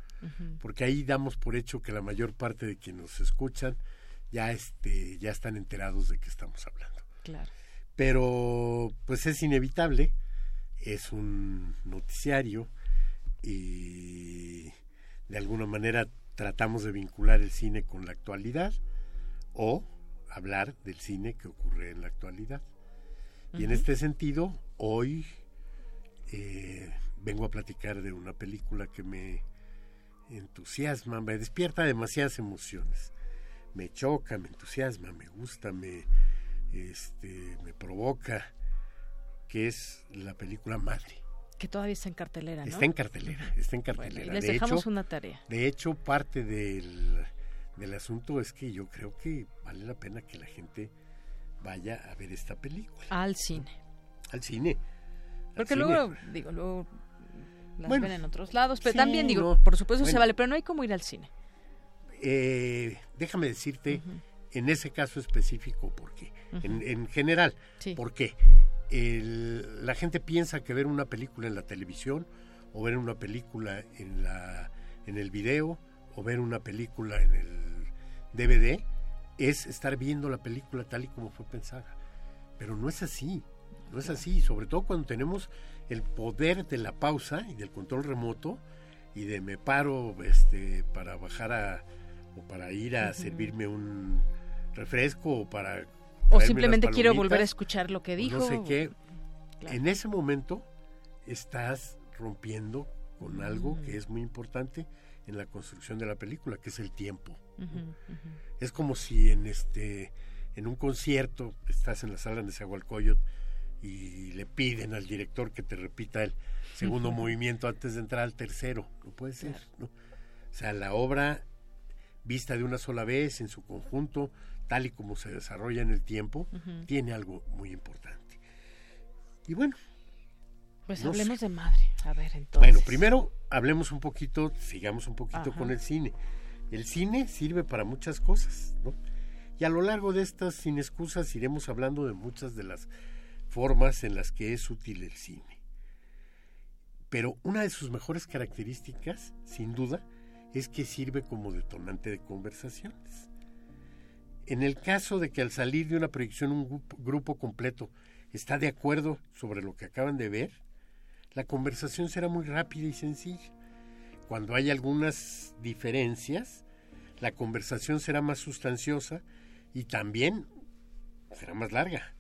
porque ahí damos por hecho que la mayor parte de quienes nos escuchan ya este ya están enterados de qué estamos hablando. Claro. Pero pues es inevitable, es un noticiario y de alguna manera tratamos de vincular el cine con la actualidad o hablar del cine que ocurre en la actualidad. Y en este sentido, hoy eh, vengo a platicar de una película que me entusiasma, me despierta demasiadas emociones. Me choca, me entusiasma, me gusta, me, este, me provoca, que es la película Madre. Que todavía está en cartelera, ¿no? Está en cartelera, está en cartelera. y les dejamos una tarea. De hecho, parte del del asunto es que yo creo que vale la pena que la gente vaya a ver esta película. Al cine. Al cine. Porque luego, digo, luego las ven en otros lados, pero también digo, por supuesto se vale, pero no hay como ir al cine. Eh, déjame decirte, en ese caso específico, ¿por qué? en, en, general, ¿por qué? la gente piensa que ver una película en la televisión o ver una película en, la, en el video o ver una película en el DVD es estar viendo la película tal y como fue pensada. Pero no es así, no es así, sobre todo cuando tenemos el poder de la pausa y del control remoto y de me paro este para bajar a o para ir a servirme un refresco o para o simplemente quiero volver a escuchar lo que dijo. No sé qué. En ese momento estás rompiendo con algo que es muy importante en la construcción de la película, que es el tiempo. Es como si en este en un concierto estás en la sala de Zagualcoyot y le piden al director que te repita el segundo movimiento antes de entrar al tercero. No puede ser, ¿no? O sea, la obra vista de una sola vez en su conjunto, tal y como se desarrolla en el tiempo, tiene algo muy importante. Y bueno, pues hablemos de madre. A ver, entonces. Bueno, primero hablemos un poquito, sigamos un poquito con el cine. El cine sirve para muchas cosas, ¿no? Y a lo largo de estas sin excusas iremos hablando de muchas de las formas en las que es útil el cine. Pero una de sus mejores características, sin duda, es que sirve como detonante de conversaciones. En el caso de que al salir de una proyección un grupo completo está de acuerdo sobre lo que acaban de ver, la conversación será muy rápida y sencilla. Cuando hay algunas diferencias, la conversación será más sustanciosa y también será más larga.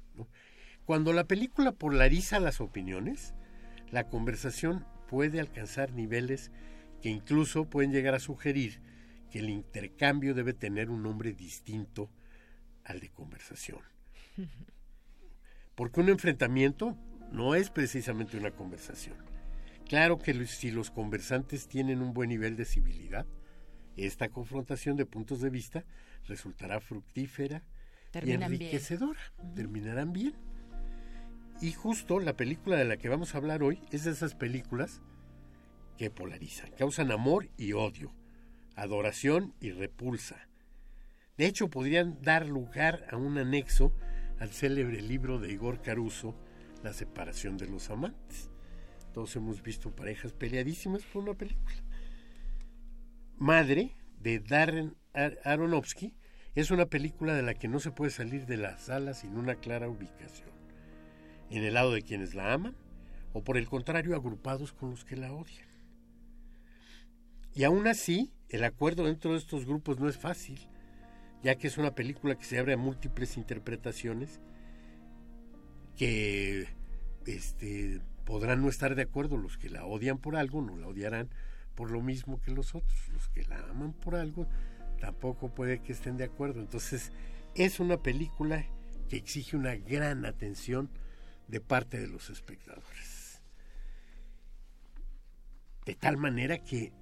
Cuando la película polariza las opiniones, la conversación puede alcanzar niveles que incluso pueden llegar a sugerir que el intercambio debe tener un nombre distinto al de conversación. Porque un enfrentamiento no es precisamente una conversación. Claro que si los conversantes tienen un buen nivel de civilidad, esta confrontación de puntos de vista resultará fructífera y enriquecedora. Terminarán bien. Y justo la película de la que vamos a hablar hoy es de esas películas que polarizan, causan amor y odio, adoración y repulsa. De hecho, podrían dar lugar a un anexo al célebre libro de Igor Caruso, La separación de los amantes. Todos hemos visto parejas peleadísimas por una película. Madre, de Darren Aronofsky, es una película de la que no se puede salir de la sala sin una clara ubicación. En el lado de quienes la aman, o por el contrario, agrupados con los que la odian. Y aún así, el acuerdo dentro de estos grupos no es fácil, ya que es una película que se abre a múltiples interpretaciones que este, podrán no estar de acuerdo. Los que la odian por algo no la odiarán por lo mismo que los otros. Los que la aman por algo tampoco puede que estén de acuerdo. Entonces, es una película que exige una gran atención de parte de los espectadores. De tal manera que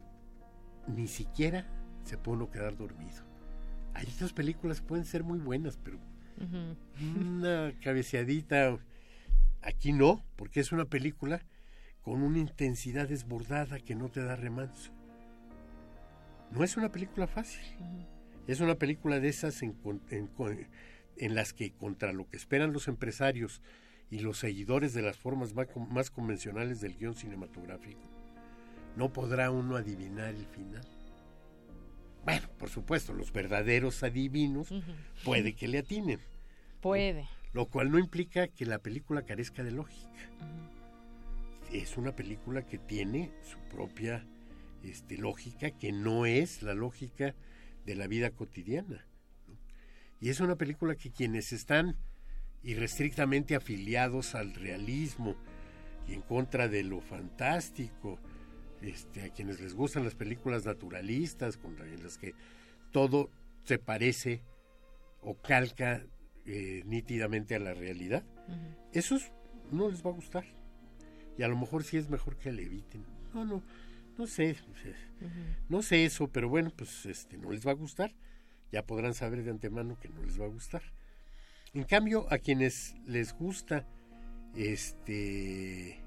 ni siquiera se puede uno quedar dormido. Hay estas películas pueden ser muy buenas, pero una cabeceadita aquí no, porque es una película con una intensidad desbordada que no te da remanso. No es una película fácil. Es una película de esas en, las que contra lo que esperan los empresarios y los seguidores de las formas más, convencionales del guion cinematográfico, no podrá uno adivinar el final. Bueno, por supuesto, los verdaderos adivinos puede que le atinen. Puede. Lo, cual no implica que la película carezca de lógica. Es una película que tiene su propia este, lógica que no es la lógica de la vida cotidiana. Y es una película que quienes están irrestrictamente afiliados al realismo y en contra de lo fantástico, este, a quienes les gustan las películas naturalistas, en las que todo se parece o calca eh, nítidamente a la realidad, esos no les va a gustar. Y a lo mejor sí es mejor que le eviten. No, no, no sé, no sé eso, pero bueno, pues este no les va a gustar. Ya podrán saber de antemano que no les va a gustar. En cambio, a quienes les gusta este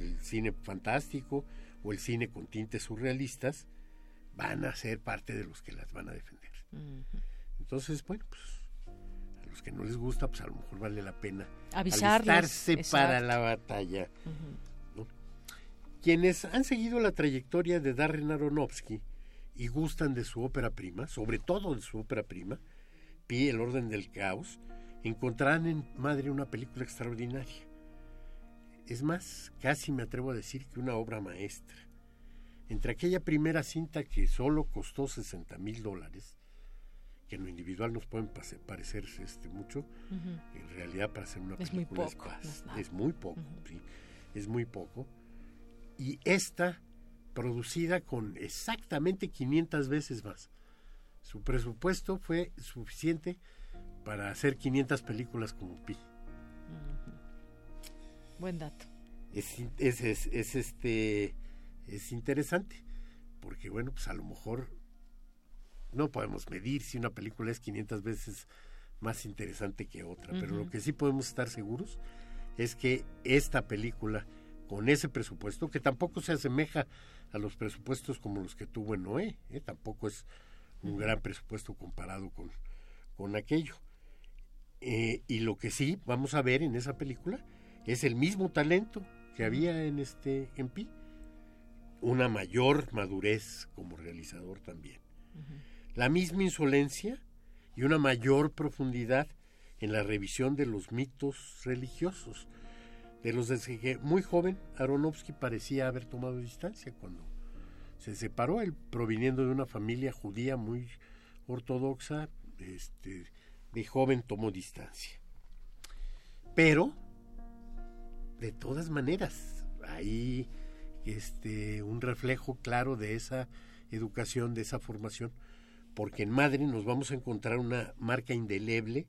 el, cine fantástico o el cine con tintes surrealistas, van a ser parte de los que las van a defender. Entonces, bueno, pues a los que no les gusta, pues a lo mejor vale la pena avisarse para la batalla. Quienes han seguido la trayectoria de Darren Aronofsky y gustan de su ópera prima, sobre todo de su ópera prima, Pi, el orden del caos, encontrarán en Madre una película extraordinaria. Es más, casi me atrevo a decir que una obra maestra. Entre aquella primera cinta que solo costó 60 mil dólares, que en lo individual nos pueden parecer este, mucho, en realidad para hacer una película es muy poco. Es, muy poco, es muy poco y esta producida con exactamente 500 veces más. Su presupuesto fue suficiente para hacer 500 películas como Pi. Buen dato. Es, es, es, este es interesante porque bueno pues a lo mejor no podemos medir si una película es 500 veces más interesante que otra pero lo que sí podemos estar seguros es que esta película con ese presupuesto, que tampoco se asemeja a los presupuestos como los que tuvo en Noé, ¿eh? tampoco es un gran presupuesto comparado con, con aquello. Eh, y lo que sí vamos a ver en esa película es el mismo talento que había en este en Pi, una mayor madurez como realizador también. La misma insolencia y una mayor profundidad en la revisión de los mitos religiosos de los desde que muy joven Aronofsky parecía haber tomado distancia cuando Se separó, él proviniendo de una familia judía muy ortodoxa, este, de joven tomó distancia. Pero, de todas maneras, hay este, un reflejo claro de esa educación, de esa formación, porque en Madre nos vamos a encontrar una marca indeleble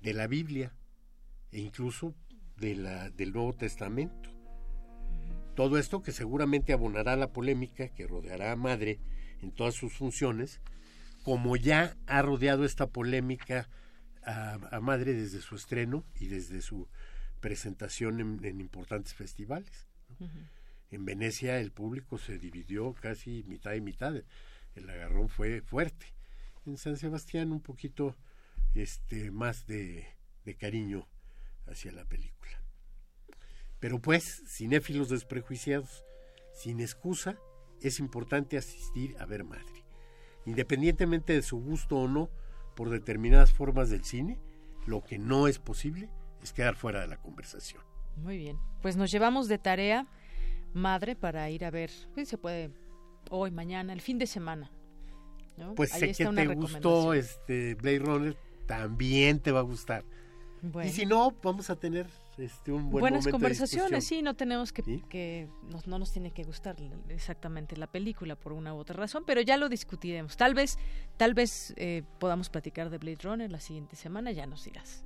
de la Biblia e incluso de la, del Nuevo Testamento. Todo esto que seguramente abonará la polémica que rodeará a Madre en todas sus funciones, como ya ha rodeado esta polémica a, Madre desde su estreno y desde su presentación en, importantes festivales. En Venecia el público se dividió casi mitad y mitad, el agarrón fue fuerte. En San Sebastián un poquito este, más de, de cariño hacia la película. Pero pues, cinéfilos desprejuiciados, sin excusa, es importante asistir a ver Madre. Independientemente de su gusto o no por determinadas formas del cine, lo que no es posible es quedar fuera de la conversación. Muy bien, pues nos llevamos de tarea madre para ir a ver, pues se puede hoy, mañana, el fin de semana. Pues sé que te gustó este Blade Runner, también te va a gustar. Y si no, vamos a tener este, un buen buenas conversaciones, sí, no tenemos que, que no, nos tiene que gustar exactamente la película por una u otra razón, pero ya lo discutiremos. Tal vez, tal vez eh, podamos platicar de Blade Runner la siguiente semana, ya nos dirás.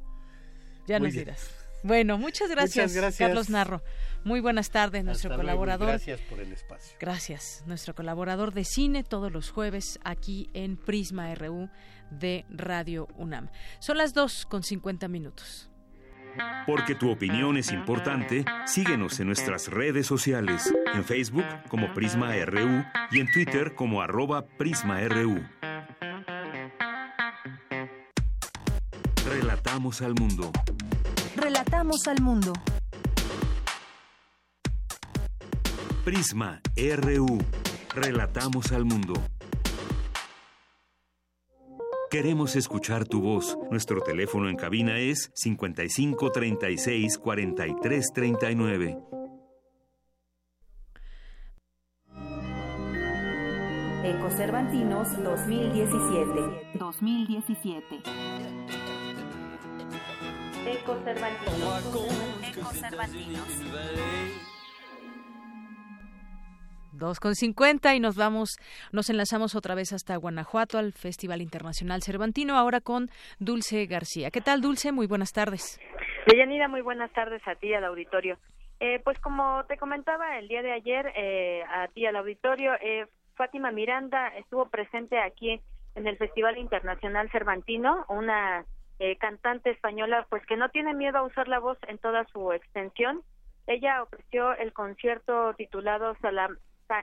Ya nos dirás. Bueno, muchas gracias, Carlos Narro. Muy buenas tardes, nuestro colaborador. Gracias por el espacio. Gracias, nuestro colaborador de cine todos los jueves aquí en Prisma RU de Radio UNAM. Son las 2 con 50 minutos. Porque tu opinión es importante, síguenos en nuestras redes sociales, en Facebook como Prisma RU y en Twitter como arroba PrismaRU. Relatamos al mundo. Relatamos al mundo. Prisma RU. Relatamos al mundo. Queremos escuchar tu voz. Nuestro teléfono en cabina es 55 36 43 39. Cervantinos 2017. 2017. Cervantinos. 2 con 50 y nos vamos, nos enlazamos otra vez hasta Guanajuato al Festival Internacional Cervantino, ahora con Dulce García. ¿Qué tal, Dulce? Muy buenas tardes. Deyanira, muy buenas tardes a ti y al auditorio. Eh, pues como te comentaba el día de ayer, eh, a ti al auditorio, eh, Fátima Miranda estuvo presente aquí en el Festival Internacional Cervantino, una eh, cantante española pues que no tiene miedo a usar la voz en toda su extensión. Ella ofreció el concierto titulado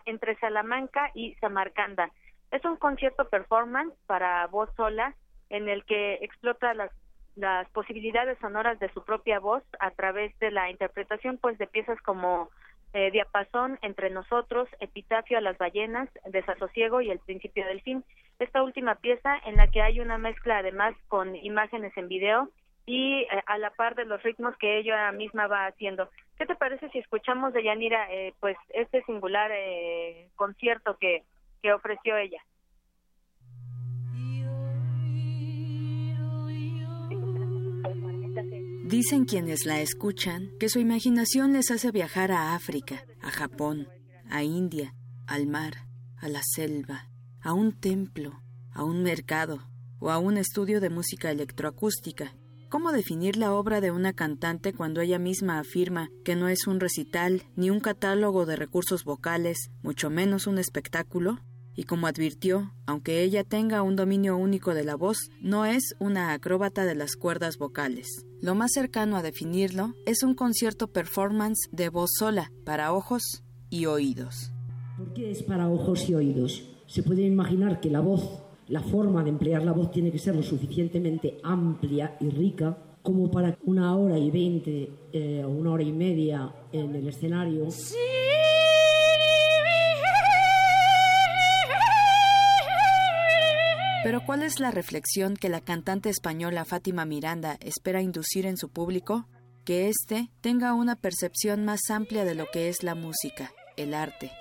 entre Salamanca y Samarcanda. Es un concierto performance para voz sola en el que explota las, las posibilidades sonoras de su propia voz a través de la interpretación pues de piezas como eh, Diapasón entre nosotros, Epitafio a las ballenas, Desasosiego y El principio del fin. Esta última pieza en la que hay una mezcla además con imágenes en video y eh, a la par de los ritmos que ella misma va haciendo. ¿Qué te parece si escuchamos de Yanira eh, pues este singular eh, concierto que, que ofreció ella? Dicen quienes la escuchan que su imaginación les hace viajar a África, a Japón, a India, al mar, a la selva, a un templo, a un mercado o a un estudio de música electroacústica ¿Cómo definir la obra de una cantante cuando ella misma afirma que no es un recital ni un catálogo de recursos vocales, mucho menos un espectáculo? Y como advirtió, aunque ella tenga un dominio único de la voz, no es una acróbata de las cuerdas vocales. Lo más cercano a definirlo es un concierto performance de voz sola, para ojos y oídos. ¿Por qué es para ojos y oídos? Se puede imaginar que la voz la forma de emplear la voz tiene que ser lo suficientemente amplia y rica como para una hora y veinte eh, o una hora y media en el escenario. Pero ¿cuál es la reflexión que la cantante española Fátima Miranda espera inducir en su público? Que éste tenga una percepción más amplia de lo que es la música, el arte.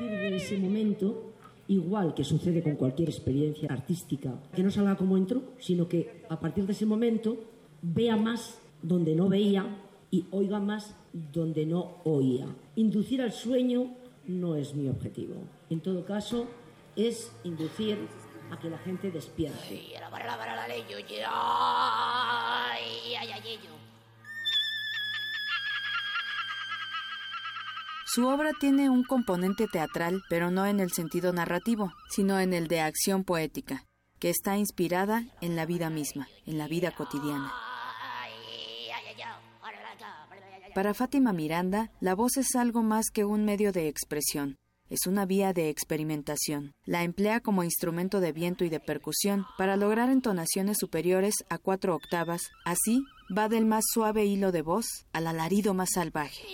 de ese momento, igual que sucede con cualquier experiencia artística, que no salga como entró, sino que a partir de ese momento vea más donde no veía y oiga más donde no oía. Inducir al sueño no es mi objetivo. En todo caso, es inducir a que la gente despierte. Su obra tiene un componente teatral, pero no en el sentido narrativo, sino en el de acción poética, que está inspirada en la vida misma, en la vida cotidiana. Para Fátima Miranda, la voz es algo más que un medio de expresión. Es una vía de experimentación. La emplea como instrumento de viento y de percusión para lograr entonaciones superiores a cuatro octavas. Así, va del más suave hilo de voz al alarido más salvaje.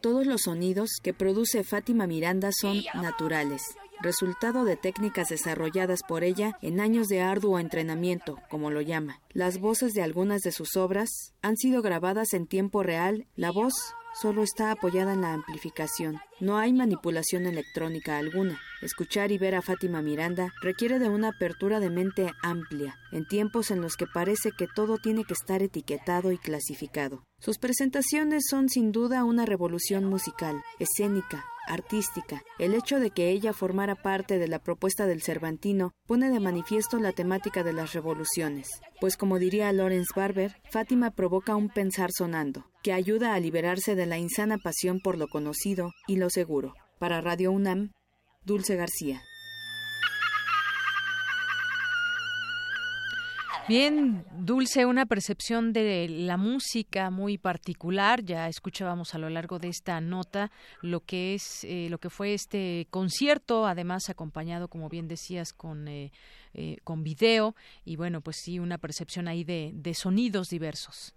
Todos los sonidos que produce Fátima Miranda son naturales, resultado de técnicas desarrolladas por ella en años de arduo entrenamiento, como lo llama. Las voces de algunas de sus obras han sido grabadas en tiempo real. La voz solo está apoyada en la amplificación. No hay manipulación electrónica alguna. Escuchar y ver a Fátima Miranda requiere de una apertura de mente amplia, en tiempos en los que parece que todo tiene que estar etiquetado y clasificado. Sus presentaciones son sin duda una revolución musical, escénica, artística. El hecho de que ella formara parte de la propuesta del Cervantino pone de manifiesto la temática de las revoluciones, pues como diría Lawrence Barber, Fátima provoca un pensar sonando, que ayuda a liberarse de la insana pasión por lo conocido y lo seguro. Para Radio UNAM, Dulce García. Bien, Dulce, una percepción de la música muy particular. Ya escuchábamos a lo largo de esta nota lo que es, eh, lo que fue este concierto, además acompañado, como bien decías, con eh, eh, con video y bueno, pues sí, una percepción ahí de, de sonidos diversos.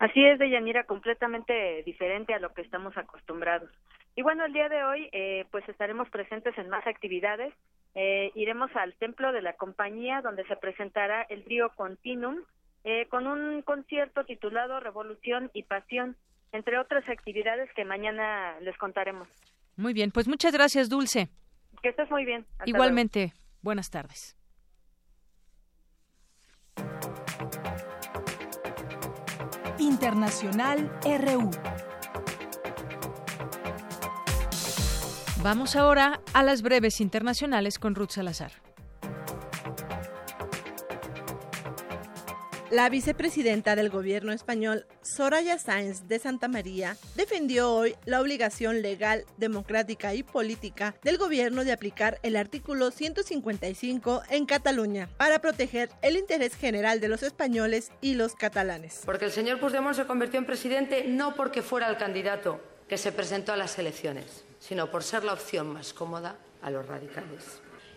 Así es, Deyanira, completamente diferente a lo que estamos acostumbrados. Y bueno, el día de hoy, pues estaremos presentes en más actividades eh, iremos al templo de la compañía donde se presentará el trío Continuum eh, con un concierto titulado Revolución y Pasión, entre otras actividades que mañana les contaremos. Muy bien, pues muchas gracias, Dulce. Que estés muy bien. Igualmente, buenas tardes. Internacional RU. Vamos ahora a las breves internacionales con Ruth Salazar. La vicepresidenta del gobierno español, Soraya Sáenz de Santa María, defendió hoy la obligación legal, democrática y política del gobierno de aplicar el artículo 155 en Cataluña para proteger el interés general de los españoles y los catalanes. Porque el señor Puigdemont se convirtió en presidente no porque fuera el candidato que se presentó a las elecciones, sino por ser la opción más cómoda a los radicales.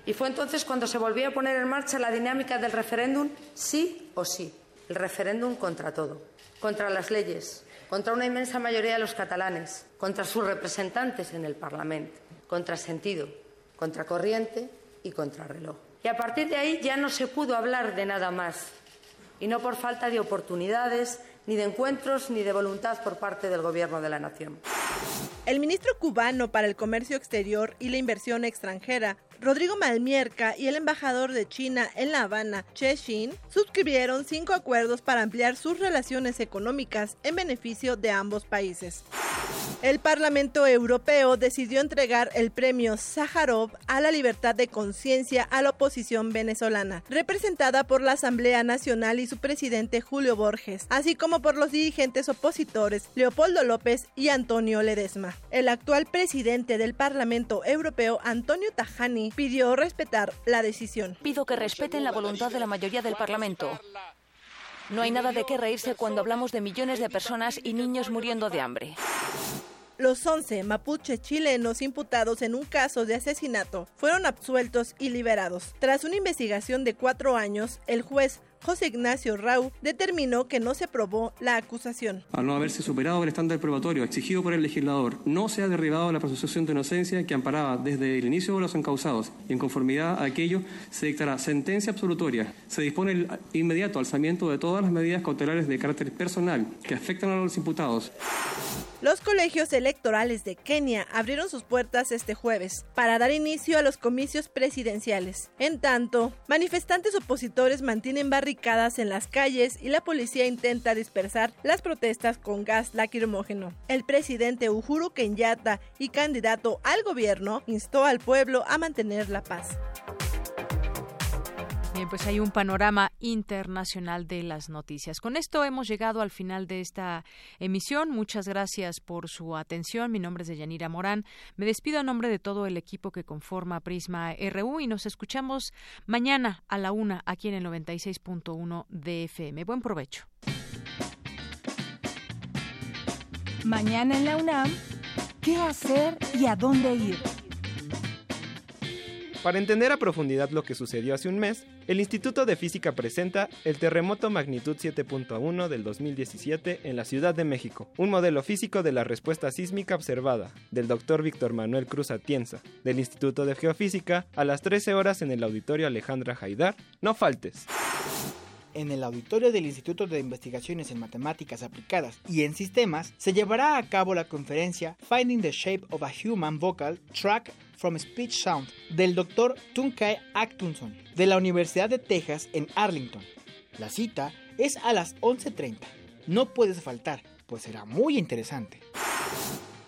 Y fue entonces cuando se volvió a poner en marcha la dinámica del referéndum sí o sí, el referéndum contra todo, contra las leyes, contra una inmensa mayoría de los catalanes, contra sus representantes en el Parlamento, contra sentido, contra corriente y contra reloj. Y a partir de ahí ya no se pudo hablar de nada más, y no por falta de oportunidades, ni de encuentros, ni de voluntad por parte del Gobierno de la Nación. El ministro cubano para el Comercio Exterior y la Inversión Extranjera, Rodrigo Malmierca, y el embajador de China en La Habana, Che Xin, suscribieron cinco acuerdos para ampliar sus relaciones económicas en beneficio de ambos países. El Parlamento Europeo decidió entregar el premio Sájarov a la libertad de conciencia a la oposición venezolana, representada por la Asamblea Nacional y su presidente Julio Borges, así como por los dirigentes opositores Leopoldo López y Antonio Ledesma. El actual presidente del Parlamento Europeo, Antonio Tajani, pidió respetar la decisión. Pido que respeten la voluntad de la mayoría del Parlamento. No hay nada de qué reírse cuando hablamos de millones de personas y niños muriendo de hambre. Los 11 mapuches chilenos imputados en un caso de asesinato fueron absueltos y liberados. Tras una investigación de cuatro años, el juez José Ignacio Rau determinó que no se probó la acusación. Al no haberse superado el estándar probatorio exigido por el legislador, no se ha derribado la presunción de inocencia que amparaba desde el inicio de los encausados y en conformidad a aquello se dictará sentencia absolutoria. Se dispone el inmediato alzamiento de todas las medidas cautelares de carácter personal que afectan a los imputados. Los colegios electorales de Kenia abrieron sus puertas este jueves para dar inicio a los comicios presidenciales. En tanto, manifestantes opositores mantienen barricadas en las calles y la policía intenta dispersar las protestas con gas lacrimógeno. El presidente Uhuru Kenyatta y candidato al gobierno instó al pueblo a mantener la paz. Pues hay un panorama internacional de las noticias. Con esto hemos llegado al final de esta emisión. Muchas gracias por su atención. Mi nombre es Deyanira Morán. Me despido a nombre de todo el equipo que conforma Prisma RU y nos escuchamos mañana a la una aquí en el 96.1 de FM. Buen provecho. Mañana en la UNAM, ¿qué hacer y a dónde ir? Para entender a profundidad lo que sucedió hace un mes, el Instituto de Física presenta el terremoto magnitud 7.1 del 2017 en la Ciudad de México, un modelo físico de la respuesta sísmica observada, del doctor Víctor Manuel Cruz Atienza, del Instituto de Geofísica, a las 13 horas en el Auditorio Alejandra Jaidar. No faltes en el auditorio del Instituto de Investigaciones en Matemáticas Aplicadas y en Sistemas, se llevará a cabo la conferencia Finding the Shape of a Human Vocal Track from Speech Sound del Dr. Tunkai Actunson de la Universidad de Texas en Arlington. La cita es a las 11.30. No puedes faltar, pues será muy interesante.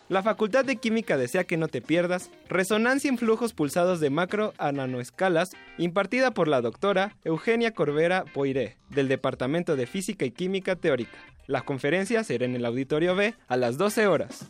La Facultad de Química desea que no te pierdas Resonancia en flujos pulsados de macro a nanoescalas, impartida por la doctora Eugenia Corbera Poiré, del Departamento de Física y Química Teórica. La conferencia será en el Auditorio B a las 12 horas.